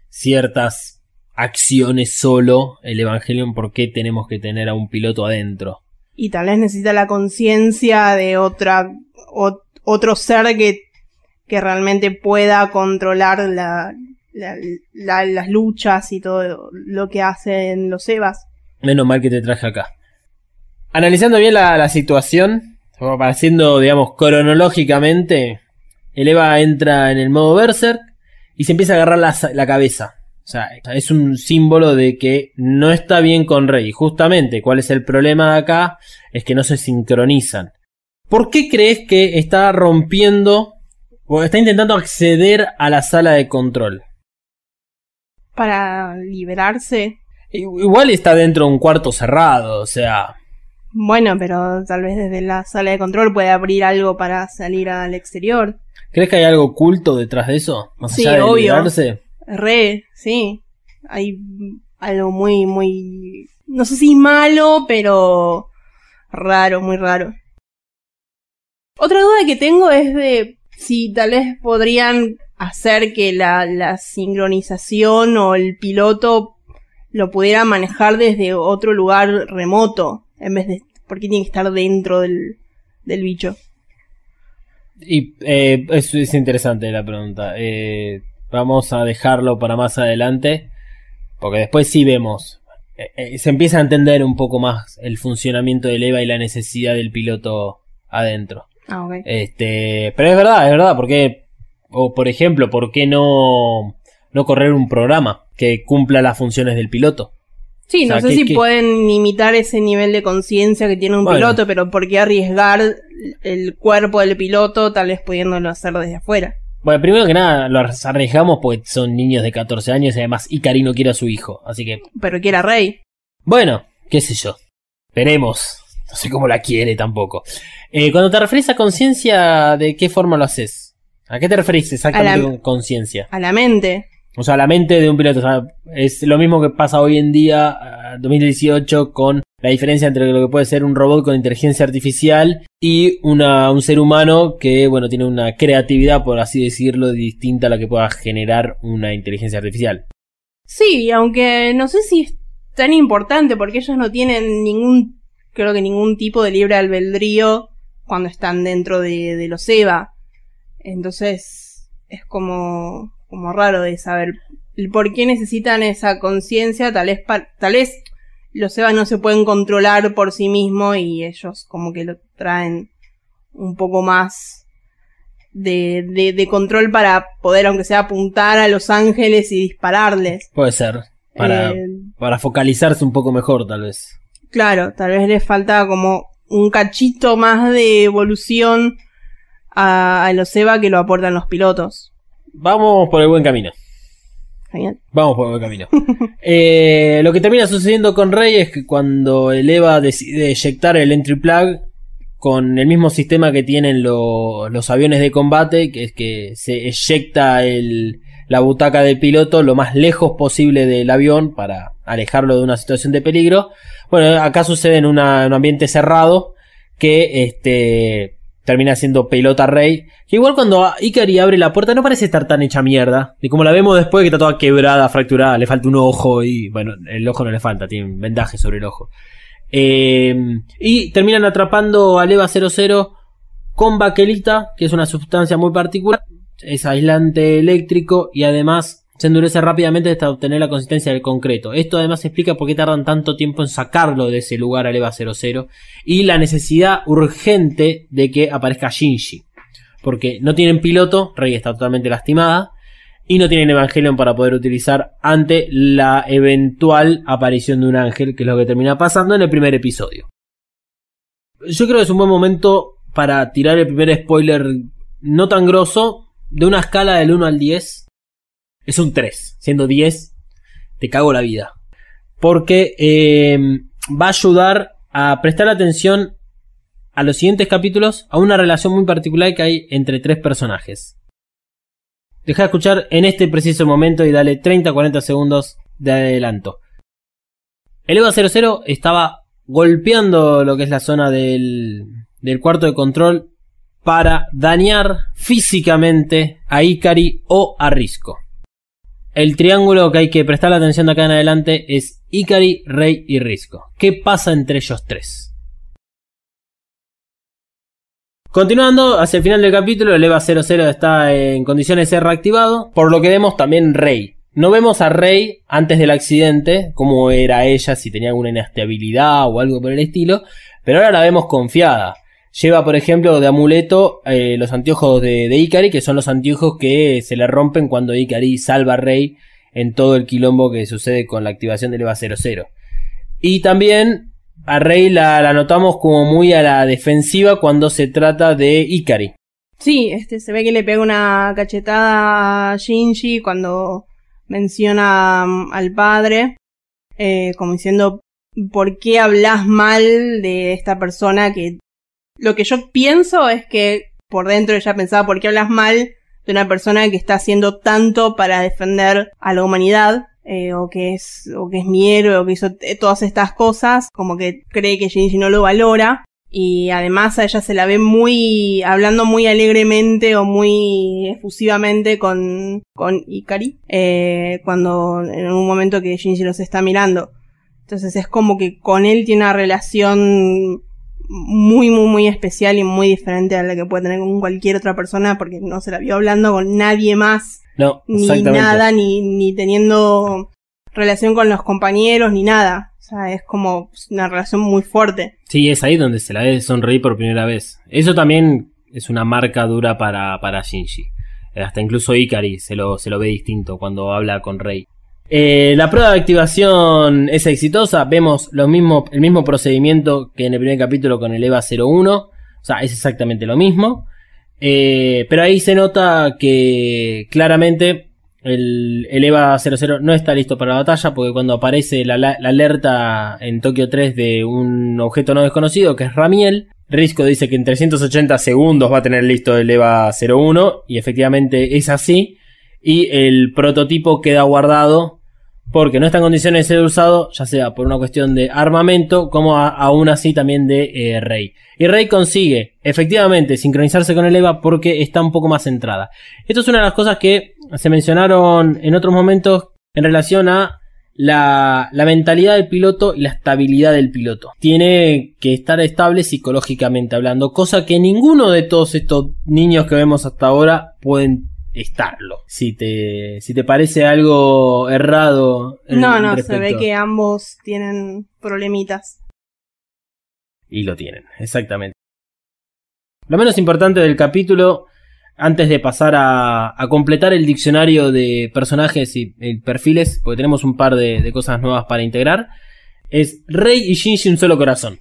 ciertas acciones solo el Evangelion, ¿por qué tenemos que tener a un piloto adentro? Y tal vez necesita la conciencia de otra, o- otro ser que, que realmente pueda controlar la, la- la- las luchas y todo lo que hacen los Evas. Menos mal que te traje acá. Analizando bien la, situación, o haciendo, digamos, cronológicamente, el Eva entra en el modo Berserk y se empieza a agarrar la, la cabeza. O sea, es un símbolo de que no está bien con Rey. Justamente, ¿cuál es el problema de acá? Es que no se sincronizan. ¿Por qué crees que está rompiendo o está intentando acceder a la sala de control? Para liberarse. Igual está dentro de un cuarto cerrado, o sea, Bueno, pero tal vez desde la sala de control puede abrir algo para salir al exterior. ¿crees que hay algo oculto detrás de eso? Más Sí, allá de obvio. liberarse. Re, sí. Hay algo muy, muy... No sé si malo, pero raro, muy raro. Otra duda que tengo es de si tal vez podrían hacer que la, la sincronización o el piloto lo pudiera manejar desde otro lugar remoto, en vez de... porque tiene que estar dentro del, del bicho. Y eh, es, es interesante la pregunta. Eh, vamos a dejarlo para más adelante. Porque después sí vemos. eh, eh, se empieza a entender un poco más el funcionamiento del EVA y la necesidad del piloto adentro. Ah, ok. Este, pero es verdad, es verdad, porque, o por ejemplo, ¿por qué no, no correr un programa que cumpla las funciones del piloto? Sí, O sea, no sé ¿qué- si pueden imitar ese nivel de conciencia que tiene un Bueno. piloto, pero ¿por qué arriesgar el cuerpo del piloto tal vez pudiéndolo hacer desde afuera? Bueno, primero que nada, lo arriesgamos porque son niños de 14 años y además Ikari no quiere a su hijo. Así que, Pero que era rey. bueno, qué sé yo. Veremos. No sé cómo la quiere tampoco. Eh, cuando te referís a conciencia, ¿de qué forma lo haces? ¿A qué te referís exactamente A la- con conciencia? A la mente. O sea, la mente de un piloto. Es lo mismo que pasa hoy en día, ah, 2018, con la diferencia entre lo que puede ser un robot con inteligencia artificial y una, un ser humano que, bueno, tiene una creatividad, por así decirlo, distinta a la que pueda generar una inteligencia artificial. Sí, aunque no sé si es tan importante porque ellos no tienen ningún, creo que ningún tipo de libre albedrío cuando están dentro de, de los EVA. Entonces es como, como raro de saber el por qué necesitan esa conciencia, tal vez, tal vez los EVA no se pueden controlar por sí mismos y ellos como que lo traen un poco más de, de, de control para poder, aunque sea, apuntar a los ángeles y dispararles. Puede ser. Para, Eh, para focalizarse un poco mejor, tal vez. Claro, tal vez les falta como un cachito más de evolución a, a los EVA que lo aportan los pilotos. Vamos por el buen camino. Vamos por el buen camino. Eh, lo que termina sucediendo con Rey es que cuando el EVA decide eyectar el entry plug con el mismo sistema que tienen lo- los aviones de combate, que es que se eyecta el- la butaca del piloto lo más lejos posible del avión para alejarlo de una situación de peligro. Bueno, acá sucede en una- un ambiente cerrado que este, termina siendo pelota Rey. Que igual cuando Ikari abre la puerta no parece estar tan hecha mierda. Y como la vemos después que está toda quebrada, fracturada, le falta un ojo y bueno, el ojo no le falta, tiene vendaje sobre el ojo. Eh, y terminan atrapando al EVA 00 con baquelita, que es una sustancia muy particular. Es aislante eléctrico y además se endurece rápidamente hasta obtener la consistencia del concreto. Esto además explica por qué tardan tanto tiempo en sacarlo de ese lugar al EVA 00 y la necesidad urgente de que aparezca Shinji. Porque no tienen piloto, Rey está totalmente lastimada, y no tienen Evangelion para poder utilizar ante la eventual aparición de un ángel, que es lo que termina pasando en el primer episodio. Yo creo que es un buen momento para tirar el primer spoiler no tan grosso, de una escala del 1 al 10, es un 3, siendo 10, te cago la vida. Porque eh, va a ayudar a prestar atención a los siguientes capítulos a una relación muy particular que hay entre tres personajes. Deja de escuchar en este preciso momento y dale 30-40 segundos de adelanto. El EVA 00 estaba golpeando lo que es la zona del, del cuarto de control para dañar físicamente a Ikari o a Risco. El triángulo que hay que prestar la atención de acá en adelante es Ikari, Rey y Risco. ¿Qué pasa entre ellos tres? Continuando, hacia el final del capítulo, el EVA 00 está en condiciones de ser reactivado, por lo que vemos también Rey. No vemos a Rey antes del accidente, cómo era ella, si tenía alguna inestabilidad o algo por el estilo, pero ahora la vemos confiada. Lleva, por ejemplo, de amuleto eh, los anteojos de, de Ikari, que son los anteojos que se le rompen cuando Ikari salva a Rey en todo el quilombo que sucede con la activación del EVA 00. Y también a Rey la, notamos como muy a la defensiva cuando se trata de Ikari. Sí, este se ve que le pega una cachetada a Shinji cuando menciona mm, al padre, eh, como diciendo, ¿por qué hablas mal de esta persona que... Lo que yo pienso es que por dentro ella pensaba, ¿por qué hablas mal de una persona que está haciendo tanto para defender a la humanidad? eh, o que es o que es mi héroe o que hizo todas estas cosas como que cree que Shinji no lo valora y además a ella se la ve muy hablando muy alegremente o muy efusivamente con con Ikari eh, cuando en un momento que Shinji los está mirando entonces es como que con él tiene una relación muy muy muy especial y muy diferente a la que puede tener con cualquier otra persona porque no se la vio hablando con nadie más No, ni nada, ni, ni teniendo relación con los compañeros, ni nada. O sea, es como una relación muy fuerte. Sí, es ahí donde se la ve sonreír por primera vez. Eso también es una marca dura para, para Shinji. Hasta incluso Ikari se lo, se lo ve distinto cuando habla con Rey. Eh, la prueba de activación es exitosa. Vemos lo mismo, el mismo procedimiento que en el primer capítulo con el EVA 01. O sea, es exactamente lo mismo. Eh, pero ahí se nota que claramente el, el EVA 00 no está listo para la batalla porque cuando aparece la, la- alerta en Tokio 3 de un objeto no desconocido que es Ramiel, Risco dice que en 380 segundos va a tener listo el EVA 01 y efectivamente es así y el prototipo queda guardado porque no está en condiciones de ser usado, ya sea por una cuestión de armamento, como aún así también de eh, Rey. Y Rey consigue efectivamente sincronizarse con el EVA porque está un poco más centrada. Esto es una de las cosas que se mencionaron en otros momentos en relación a la mentalidad del piloto y la estabilidad del piloto. Tiene que estar estable psicológicamente hablando, cosa que ninguno de todos estos niños que vemos hasta ahora pueden estarlo. Si te, si te parece algo errado. en- No, no, se ve que ambos tienen problemitas. Y lo tienen, exactamente. Lo menos importante del capítulo, antes de pasar a, a completar el diccionario de personajes y perfiles, porque tenemos un par de, de cosas nuevas para integrar, es Rey y Shinji un solo corazón.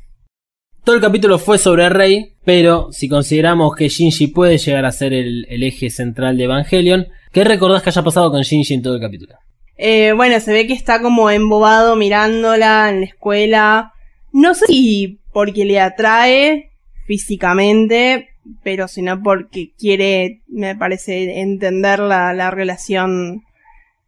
Todo el capítulo fue sobre Rey, pero si consideramos que Shinji puede llegar a ser el, el eje central de Evangelion, ¿qué recordás que haya pasado con Shinji en todo el capítulo? Eh, bueno, se ve que está como embobado mirándola en la escuela. No sé si porque le atrae físicamente, pero sino porque quiere, me parece, entender la, la relación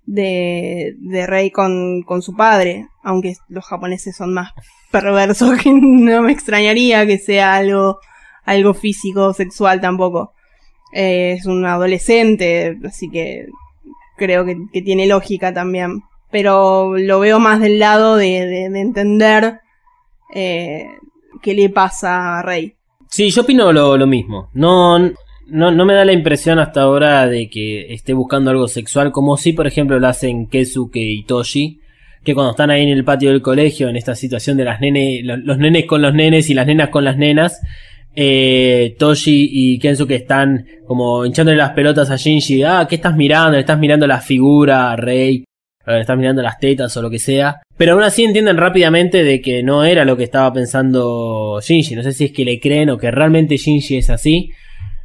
de, de Rey con, con su padre. Aunque los japoneses son más perversos que no me extrañaría que sea algo, algo físico, sexual tampoco. Eh, es un adolescente, así que creo que, que tiene lógica también. Pero lo veo más del lado de, de- de entender eh, qué le pasa a Rey. Sí, yo opino lo, lo mismo. No, no, no me da la impresión hasta ahora de que esté buscando algo sexual, como si, por ejemplo, lo hacen Keisuke y Toshi, que cuando están ahí en el patio del colegio, en esta situación de las nenes, los, nenes con los nenes y las nenas con las nenas, eh, Toshi y Kensuke están como hinchándole las pelotas a Shinji. Ah, ¿qué estás mirando? Estás mirando la figura Rey. estás mirando las tetas o lo que sea. Pero aún así entienden rápidamente de que no era lo que estaba pensando Shinji. No sé si es que le creen o que realmente Shinji es así.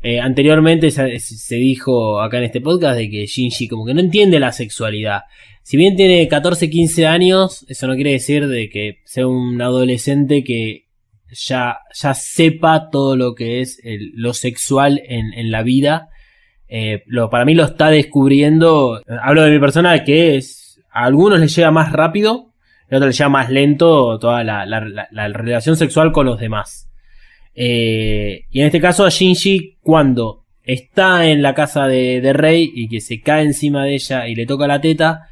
Eh, anteriormente se, dijo acá en este podcast de que Shinji como que no entiende la sexualidad. Si bien tiene 14, 15 años, eso no quiere decir de que sea un adolescente que ya, ya sepa todo lo que es lo sexual en, en la vida. Eh, lo, para mí lo está descubriendo. Hablo de mi persona que es. A algunos les llega más rápido, a otros les llega más lento toda la relación sexual con los demás. Eh, y en este caso a Shinji, cuando está en la casa de, de Rey y que se cae encima de ella y le toca la teta,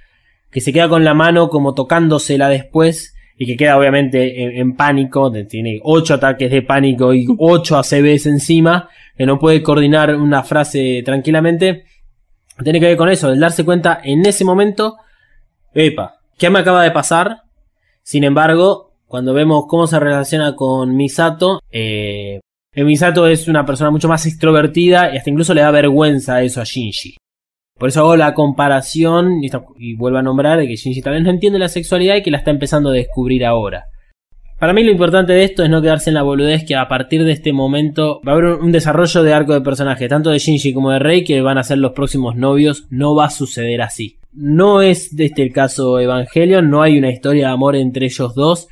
que se queda con la mano como tocándosela después y que queda obviamente en, en pánico, tiene 8 ataques de pánico y 8 ACVs encima, que no puede coordinar una frase tranquilamente, tiene que ver con eso, el darse cuenta en ese momento, epa, ¿qué me acaba de pasar? Sin embargo, cuando vemos cómo se relaciona con Misato, eh, eh, Misato es una persona mucho más extrovertida y hasta incluso le da vergüenza eso a Shinji. Por eso hago la comparación y, vuelvo a nombrar de que Shinji vez no entiende la sexualidad y que la está empezando a descubrir ahora. Para mí lo importante de esto es no quedarse en la boludez que a partir de este momento va a haber un, un desarrollo de arco de personaje, tanto de Shinji como de Rei, que van a ser los próximos novios. No va a suceder así. No es de este el caso Evangelion, no hay una historia de amor entre ellos dos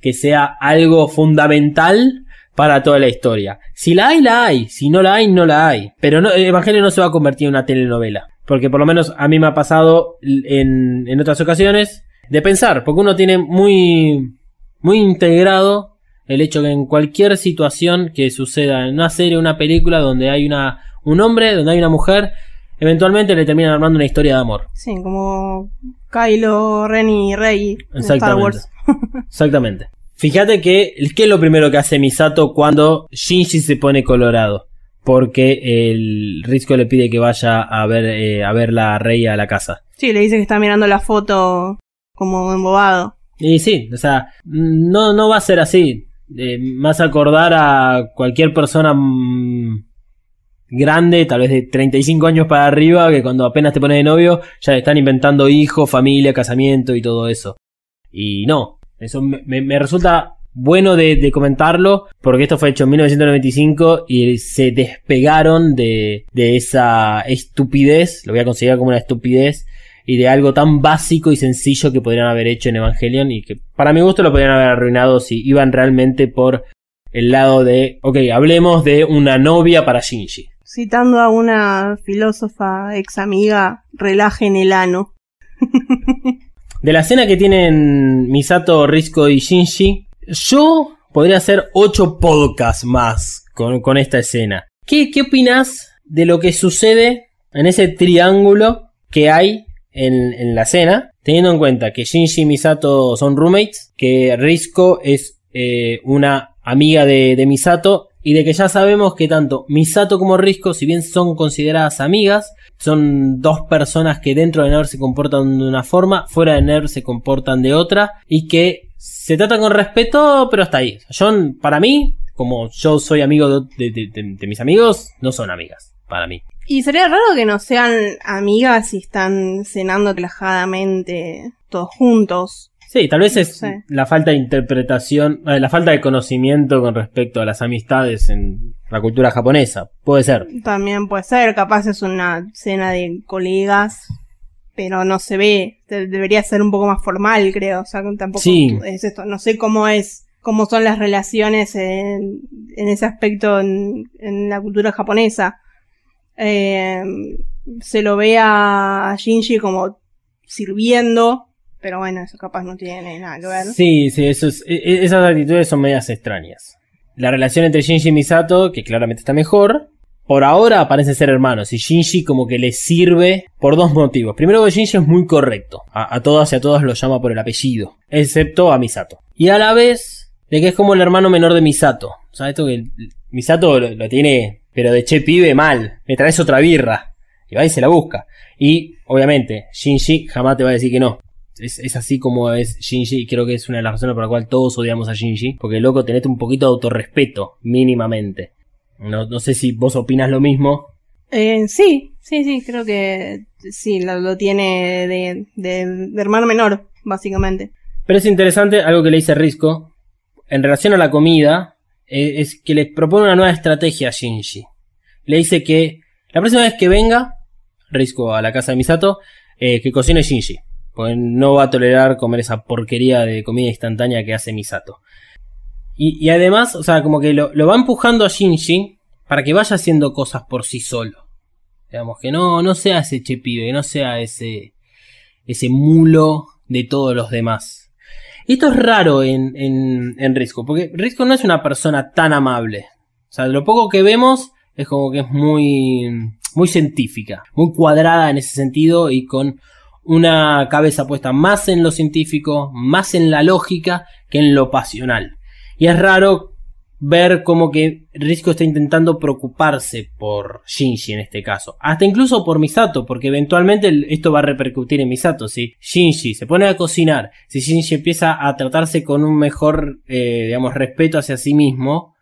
que sea algo fundamental para toda la historia. Si la hay, la hay. Si no la hay, no la hay. Pero no, Evangelion no se va a convertir en una telenovela. Porque por lo menos a mí me ha pasado en, en otras ocasiones de pensar, porque uno tiene muy, muy integrado el hecho que en cualquier situación que suceda en una serie una película donde hay una, un hombre, donde hay una mujer, eventualmente le terminan armando una historia de amor. Sí, como Kylo, Ren y Rey en Star. Wars. Exactamente. Fíjate que, ¿qué es lo primero que hace Misato cuando Shinji se pone colorado? Porque el Risco le pide que vaya a ver, eh, a ver la rey a la casa. Sí, le dice que está mirando la foto como embobado. Y sí, o sea, no, no va a ser así. Eh, vas a acordar a cualquier persona mm, grande, tal vez de 35 años para arriba, que cuando apenas te pones de novio, ya están inventando hijos, familia, casamiento y todo eso. Y no, eso me, resulta bueno de, comentarlo, porque esto fue hecho en 1995 y se despegaron de, de esa estupidez, lo voy a considerar como una estupidez, y de algo tan básico y sencillo que podrían haber hecho en Evangelion y que para mi gusto lo podrían haber arruinado si iban realmente por el lado de, ok, hablemos de una novia para Shinji. Citando a una filósofa ex amiga, relajen el ano. De la escena que tienen Misato, Risco y Shinji, yo podría hacer 8 podcasts más con, con esta escena. ¿Qué, ¿Qué opinas de lo que sucede en ese triángulo que hay en, en la cena, teniendo en cuenta que Shinji y Misato son roommates, que Risco es eh, una amiga de, de Misato y de que ya sabemos que tanto Misato como Risco, si bien son consideradas amigas, son dos personas que dentro de NERV se comportan de una forma, fuera de NERV se comportan de otra y que se tratan con respeto, pero hasta ahí. Yo, para mí, como yo soy amigo de, de- mis amigos, no son amigas, para mí. Y sería raro que no sean amigas y están cenando relajadamente todos juntos. Sí, tal vez es la falta de interpretación, eh, la falta de conocimiento con respecto a las amistades en la cultura japonesa. Puede ser. También puede ser, capaz es una cena de colegas, pero no se ve. De- debería ser un poco más formal, creo. O sea, tampoco Sí. es esto. No sé cómo es, cómo son las relaciones en, en ese aspecto en, en la cultura japonesa. Eh, se lo ve a Shinji como sirviendo, pero bueno, eso capaz no tiene nada que ver. Sí, sí, eso es- e- e- esas actitudes son medias extrañas. La relación entre Shinji y Misato, que claramente está mejor, por ahora parecen ser hermanos y Shinji como que le sirve por dos motivos. Primero que Shinji es muy correcto, a, todas y a todos los llama por el apellido, excepto a Misato. Y a la vez de que es como el hermano menor de Misato. O sea, esto que Misato lo, lo tiene, pero de che pibe mal, me traes otra birra. Y va y se la busca. Y obviamente, Shinji jamás te va a decir que no. Es, es así como es Shinji y creo que es una de las razones por la cual todos odiamos a Shinji. Porque loco, tenete un poquito de autorrespeto, mínimamente. No, no sé si vos opinas lo mismo. Eh, sí, sí, sí, creo que sí, lo, lo tiene de, de, de hermano menor, básicamente. Pero es interesante algo que le dice Risco. En relación a la comida, eh, es que le propone una nueva estrategia a Shinji. Le dice que la próxima vez que venga Risco a la casa de Misato, eh, que cocine Shinji. Porque no va a tolerar comer esa porquería de comida instantánea que hace Misato. Y, y además, o sea, como que lo, lo va empujando a Shinji para que vaya haciendo cosas por sí solo. Digamos, que no, no sea ese che pibe, no sea ese, ese mulo de todos los demás. Esto es raro en, en, en Risco, porque Risco no es una persona tan amable. O sea, lo poco que vemos es como que es muy, muy científica, muy cuadrada en ese sentido y con una cabeza puesta más en lo científico, más en la lógica que en lo pasional. Y es raro ver como que Risco está intentando preocuparse por Shinji en este caso. Hasta incluso por Misato, porque eventualmente esto va a repercutir en Misato. Si Shinji se pone a cocinar, si Shinji empieza a tratarse con un mejor, eh, digamos, respeto hacia sí mismo,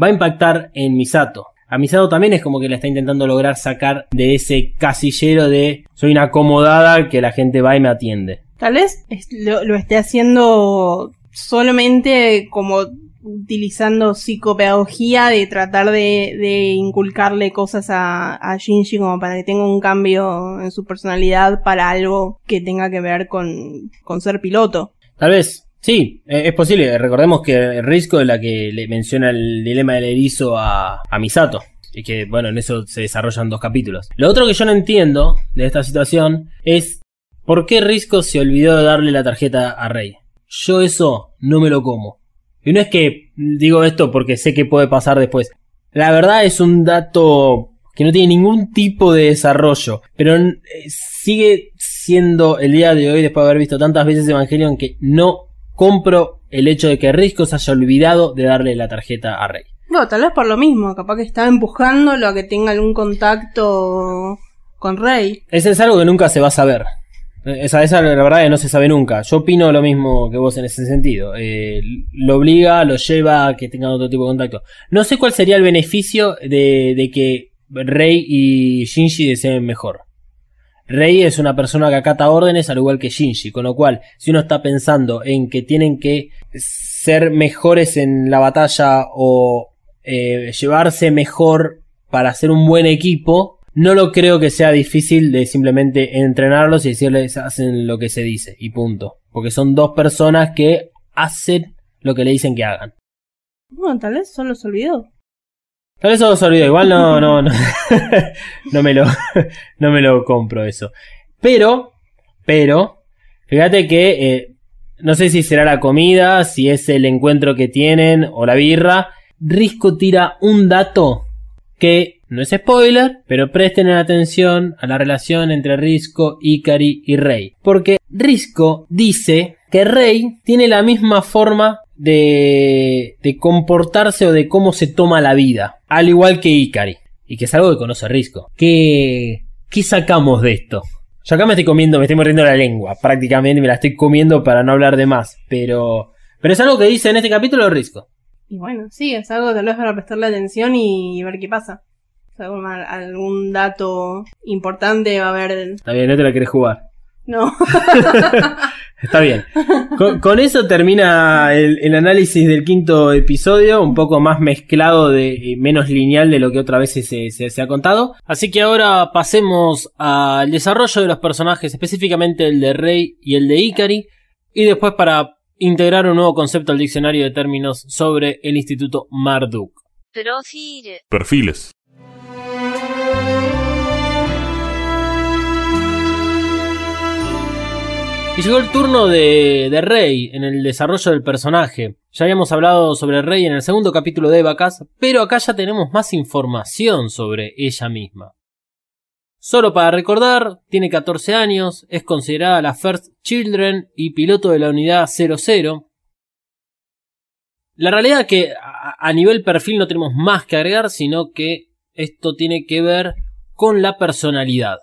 va a impactar en Misato. A Misato también es como que la está intentando lograr sacar de ese casillero de soy una acomodada que la gente va y me atiende. Tal vez lo, lo esté haciendo solamente como utilizando psicopedagogía de tratar de, de inculcarle cosas a, a Shinji como para que tenga un cambio en su personalidad para algo que tenga que ver con, con ser piloto. Tal vez, sí, eh, es posible. Recordemos que Risco es la que le menciona el dilema del erizo a, a Misato. Y que, bueno, en eso se desarrollan dos capítulos. Lo otro que yo no entiendo de esta situación es por qué Risco se olvidó de darle la tarjeta a Rey. Yo eso no me lo como. Y no es que digo esto porque sé que puede pasar después. La verdad es un dato que no tiene ningún tipo de desarrollo, pero eh, sigue siendo el día de hoy, después de haber visto tantas veces Evangelion, que no compro el hecho de que Risco se haya olvidado de darle la tarjeta a Rey. No, tal vez por lo mismo, capaz que estaba empujándolo a que tenga algún contacto con Rey. Ese es algo que nunca se va a saber. Esa, esa la verdad que no se sabe nunca. Yo opino lo mismo que vos en ese sentido. Eh, lo obliga, lo lleva a que tengan otro tipo de contacto. No sé cuál sería el beneficio de, de que Rey y Shinji deseen mejor. Rey es una persona que acata órdenes al igual que Shinji, con lo cual, si uno está pensando en que tienen que ser mejores en la batalla o eh, llevarse mejor para ser un buen equipo, no lo creo que sea difícil de simplemente entrenarlos y decirles hacen lo que se dice y punto. Porque son dos personas que hacen lo que le dicen que hagan. Bueno, tal vez solo se olvidó. Tal vez se olvidó, igual no, no, no, no me lo, no me lo compro eso. Pero, pero, fíjate que, eh, no sé si será la comida, si es el encuentro que tienen o la birra. Risco tira un dato que No es spoiler, pero presten atención a la relación entre Risco, Ikari y Rey. Porque Risco dice que Rey tiene la misma forma de, de comportarse o de cómo se toma la vida. Al igual que Ikari. Y que es algo que conoce Risco. ¿Qué, qué sacamos de esto? Yo acá me estoy comiendo, me estoy mordiendo la lengua. Prácticamente me la estoy comiendo para no hablar de más. Pero, pero es algo que dice en este capítulo Risco. Y bueno, sí, es algo tal vez para prestarle atención y ver qué pasa. O sea, algún, algún dato importante va a haber. Está bien, no te la querés jugar. No. Está bien. Con, eso termina el, análisis del quinto episodio, un poco más mezclado de menos lineal de lo que otra vez se, ha contado. Así que ahora pasemos al desarrollo de los personajes, específicamente el de Rey y el de Ikari, y después para integrar un nuevo concepto al diccionario de términos sobre el Instituto Marduk. Perfiles. Y llegó el turno de, Rey en el desarrollo del personaje. Ya habíamos hablado sobre Rey en el segundo capítulo de Vacas, pero acá ya tenemos más información sobre ella misma. Solo para recordar, tiene 14 años, es considerada la First Children y piloto de la unidad 00. La realidad es que a nivel perfil no tenemos más que agregar, sino que esto tiene que ver con la personalidad.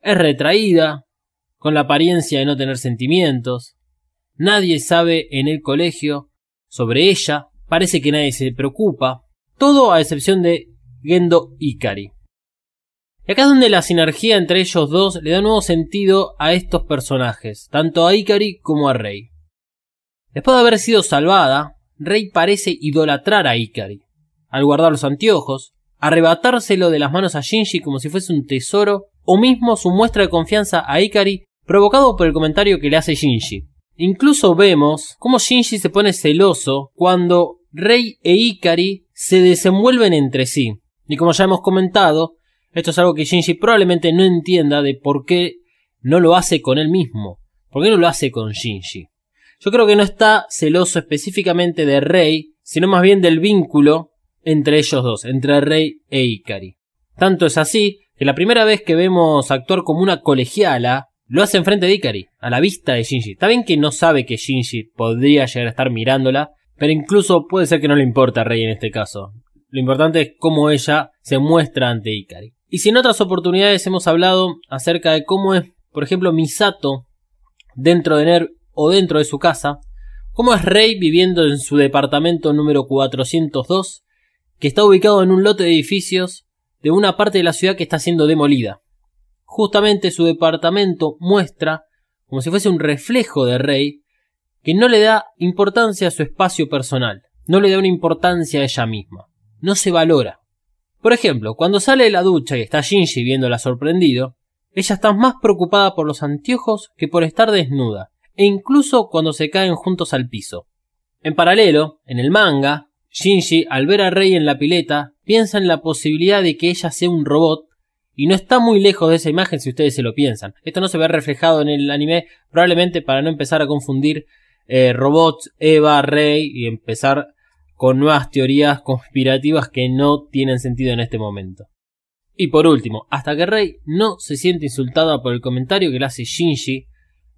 Es retraída, con la apariencia de no tener sentimientos. Nadie sabe en el colegio sobre ella, parece que nadie se preocupa. Todo a excepción de Gendo Ikari. Y acá es donde la sinergia entre ellos dos le da nuevo sentido a estos personajes, tanto a Ikari como a Rei. Después de haber sido salvada, Rei parece idolatrar a Ikari. Al guardar los anteojos, arrebatárselo de las manos a Shinji como si fuese un tesoro, o mismo su muestra de confianza a Ikari provocado por el comentario que le hace Shinji. Incluso vemos cómo Shinji se pone celoso cuando Rei e Ikari se desenvuelven entre sí. Y como ya hemos comentado, esto es algo que Shinji probablemente no entienda de por qué no lo hace con él mismo. ¿Por qué no lo hace con Shinji? Yo creo que no está celoso específicamente de Rei, sino más bien del vínculo entre ellos dos, entre Rei e Ikari. Tanto es así que la primera vez que vemos actuar como una colegiala, lo hace enfrente de Ikari, a la vista de Shinji. Está bien que no sabe que Shinji podría llegar a estar mirándola, pero incluso puede ser que no le importa a Rei en este caso. Lo importante es cómo ella se muestra ante Ikari. Y si en otras oportunidades hemos hablado acerca de cómo es, por ejemplo, Misato dentro de Ner o dentro de su casa, cómo es Rei viviendo en su departamento número 402, que está ubicado en un lote de edificios de una parte de la ciudad que está siendo demolida. Justamente su departamento muestra, como si fuese un reflejo de Rey, que no le da importancia a su espacio personal, no le da una importancia a ella misma, no se valora. Por ejemplo, cuando sale de la ducha y está Shinji viéndola sorprendido, ella está más preocupada por los anteojos que por estar desnuda, e incluso cuando se caen juntos al piso. En paralelo, en el manga, Shinji, al ver a Rei en la pileta, piensa en la posibilidad de que ella sea un robot, y no está muy lejos de esa imagen si ustedes se lo piensan. Esto no se ve reflejado en el anime, probablemente para no empezar a confundir eh, robots, Eva, Rei, y empezar con nuevas teorías conspirativas que no tienen sentido en este momento. Y por último, hasta que Rei no se siente insultada por el comentario que le hace Shinji,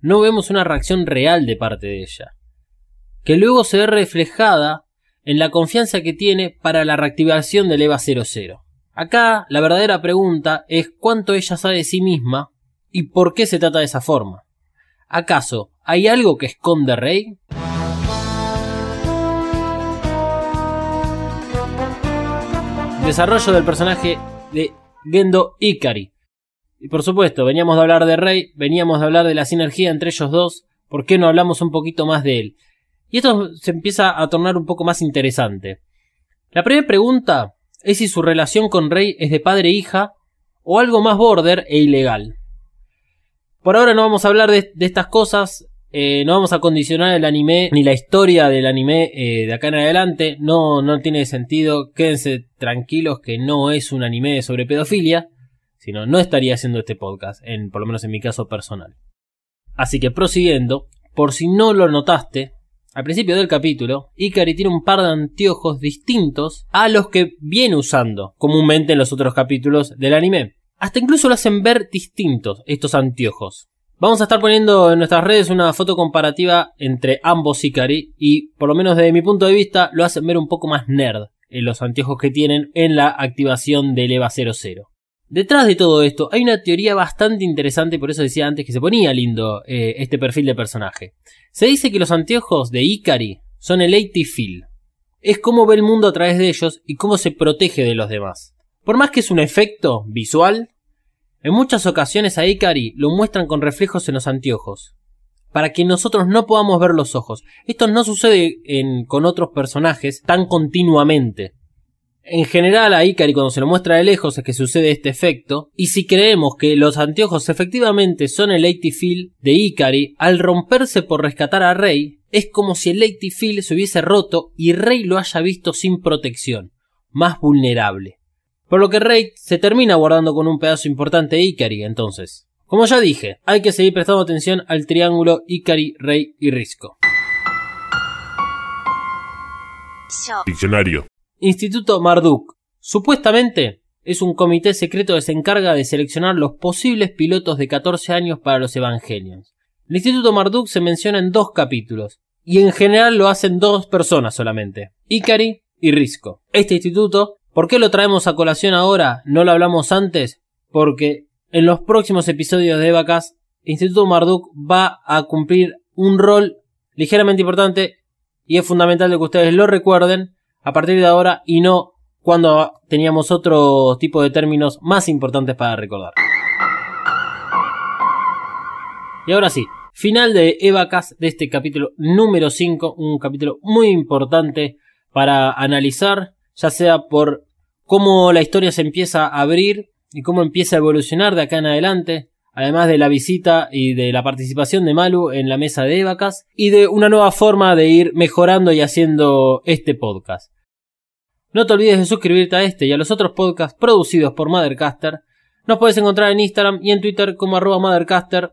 no vemos una reacción real de parte de ella, que luego se ve reflejada en la confianza que tiene para la reactivación del EVA 00. Acá la verdadera pregunta es cuánto ella sabe de sí misma y por qué se trata de esa forma. ¿Acaso hay algo que esconde Rey? Desarrollo del personaje de Gendo Ikari. Y por supuesto, veníamos de hablar de Rey, veníamos de hablar de la sinergia entre ellos dos, ¿por qué no hablamos un poquito más de él? Y esto se empieza a tornar un poco más interesante. La primera pregunta es si su relación con Rey es de padre-hija o algo más border e ilegal. Por ahora no vamos a hablar de, de estas cosas, eh, no vamos a condicionar el anime ni la historia del anime eh, de acá en adelante, no, no tiene sentido, quédense tranquilos que no es un anime sobre pedofilia, sino no estaría haciendo este podcast, en, por lo menos en mi caso personal. Así que prosiguiendo, por si no lo notaste, al principio del capítulo, Ikari tiene un par de anteojos distintos a los que viene usando comúnmente en los otros capítulos del anime. Hasta incluso lo hacen ver distintos estos anteojos. Vamos a estar poniendo en nuestras redes una foto comparativa entre ambos Ikari y, por lo menos desde mi punto de vista, lo hacen ver un poco más nerd en los anteojos que tienen en la activación del EVA 00. Detrás de todo esto hay una teoría bastante interesante, por eso decía antes que se ponía lindo eh, este perfil de personaje. Se dice que los anteojos de Ikari son el 80 feel. Es cómo ve el mundo a través de ellos y cómo se protege de los demás. Por más que es un efecto visual, en muchas ocasiones a Ikari lo muestran con reflejos en los anteojos, para que nosotros no podamos ver los ojos. Esto no sucede con otros personajes tan continuamente. En general a Ikari cuando se lo muestra de lejos es que sucede este efecto, y si creemos que los anteojos efectivamente son el 80 feel de Ikari, al romperse por rescatar a Rey, es como si el 80 feel se hubiese roto y Rey lo haya visto sin protección, más vulnerable. Por lo que Rey se termina guardando con un pedazo importante de Ikari entonces. Como ya dije, hay que seguir prestando atención al triángulo Ikari, Rey y Risco. 書 Diccionario. Instituto Marduk. Supuestamente es un comité secreto que se encarga de seleccionar los posibles pilotos de 14 años para los Evangelions. El Instituto Marduk se menciona en dos capítulos, y en general lo hacen dos personas solamente, Ikari y Risco. Este instituto, ¿por qué lo traemos a colación ahora? ¿No lo hablamos antes? Porque en los próximos episodios de Evacas, Instituto Marduk va a cumplir un rol ligeramente importante y es fundamental que ustedes lo recuerden a partir de ahora y no cuando teníamos otro tipo de términos más importantes para recordar. Y ahora sí, final de Evacas de este capítulo número 5, un capítulo muy importante para analizar, ya sea por cómo la historia se empieza a abrir y cómo empieza a evolucionar de acá en adelante, además de la visita y de la participación de Malu en la mesa de Evacas y de una nueva forma de ir mejorando y haciendo este podcast. No te olvides de suscribirte a este y a los otros podcasts producidos por Mothercaster. Nos puedes encontrar en Instagram y en Twitter como arroba Mothercaster.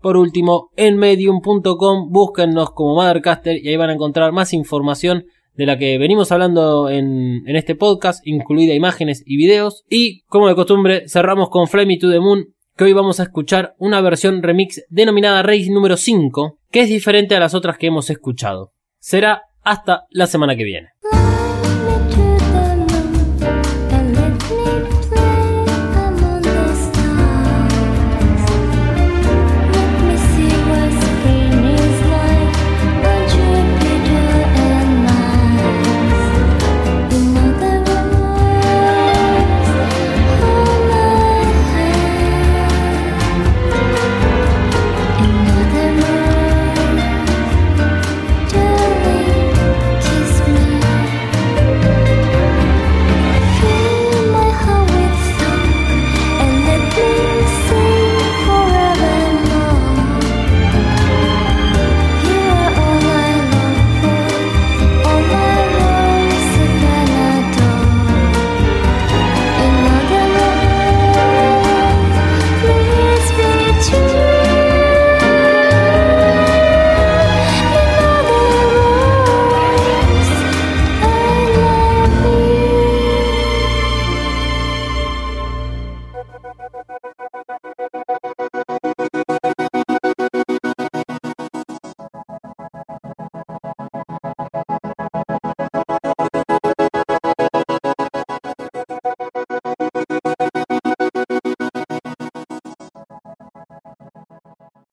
Por último, en medium.com búsquennos como Mothercaster y ahí van a encontrar más información de la que venimos hablando en, en este podcast, incluida imágenes y videos. Y, como de costumbre, cerramos con Fly Me to the Moon, que hoy vamos a escuchar una versión remix denominada Race número 5, que es diferente a las otras que hemos escuchado. Será hasta la semana que viene.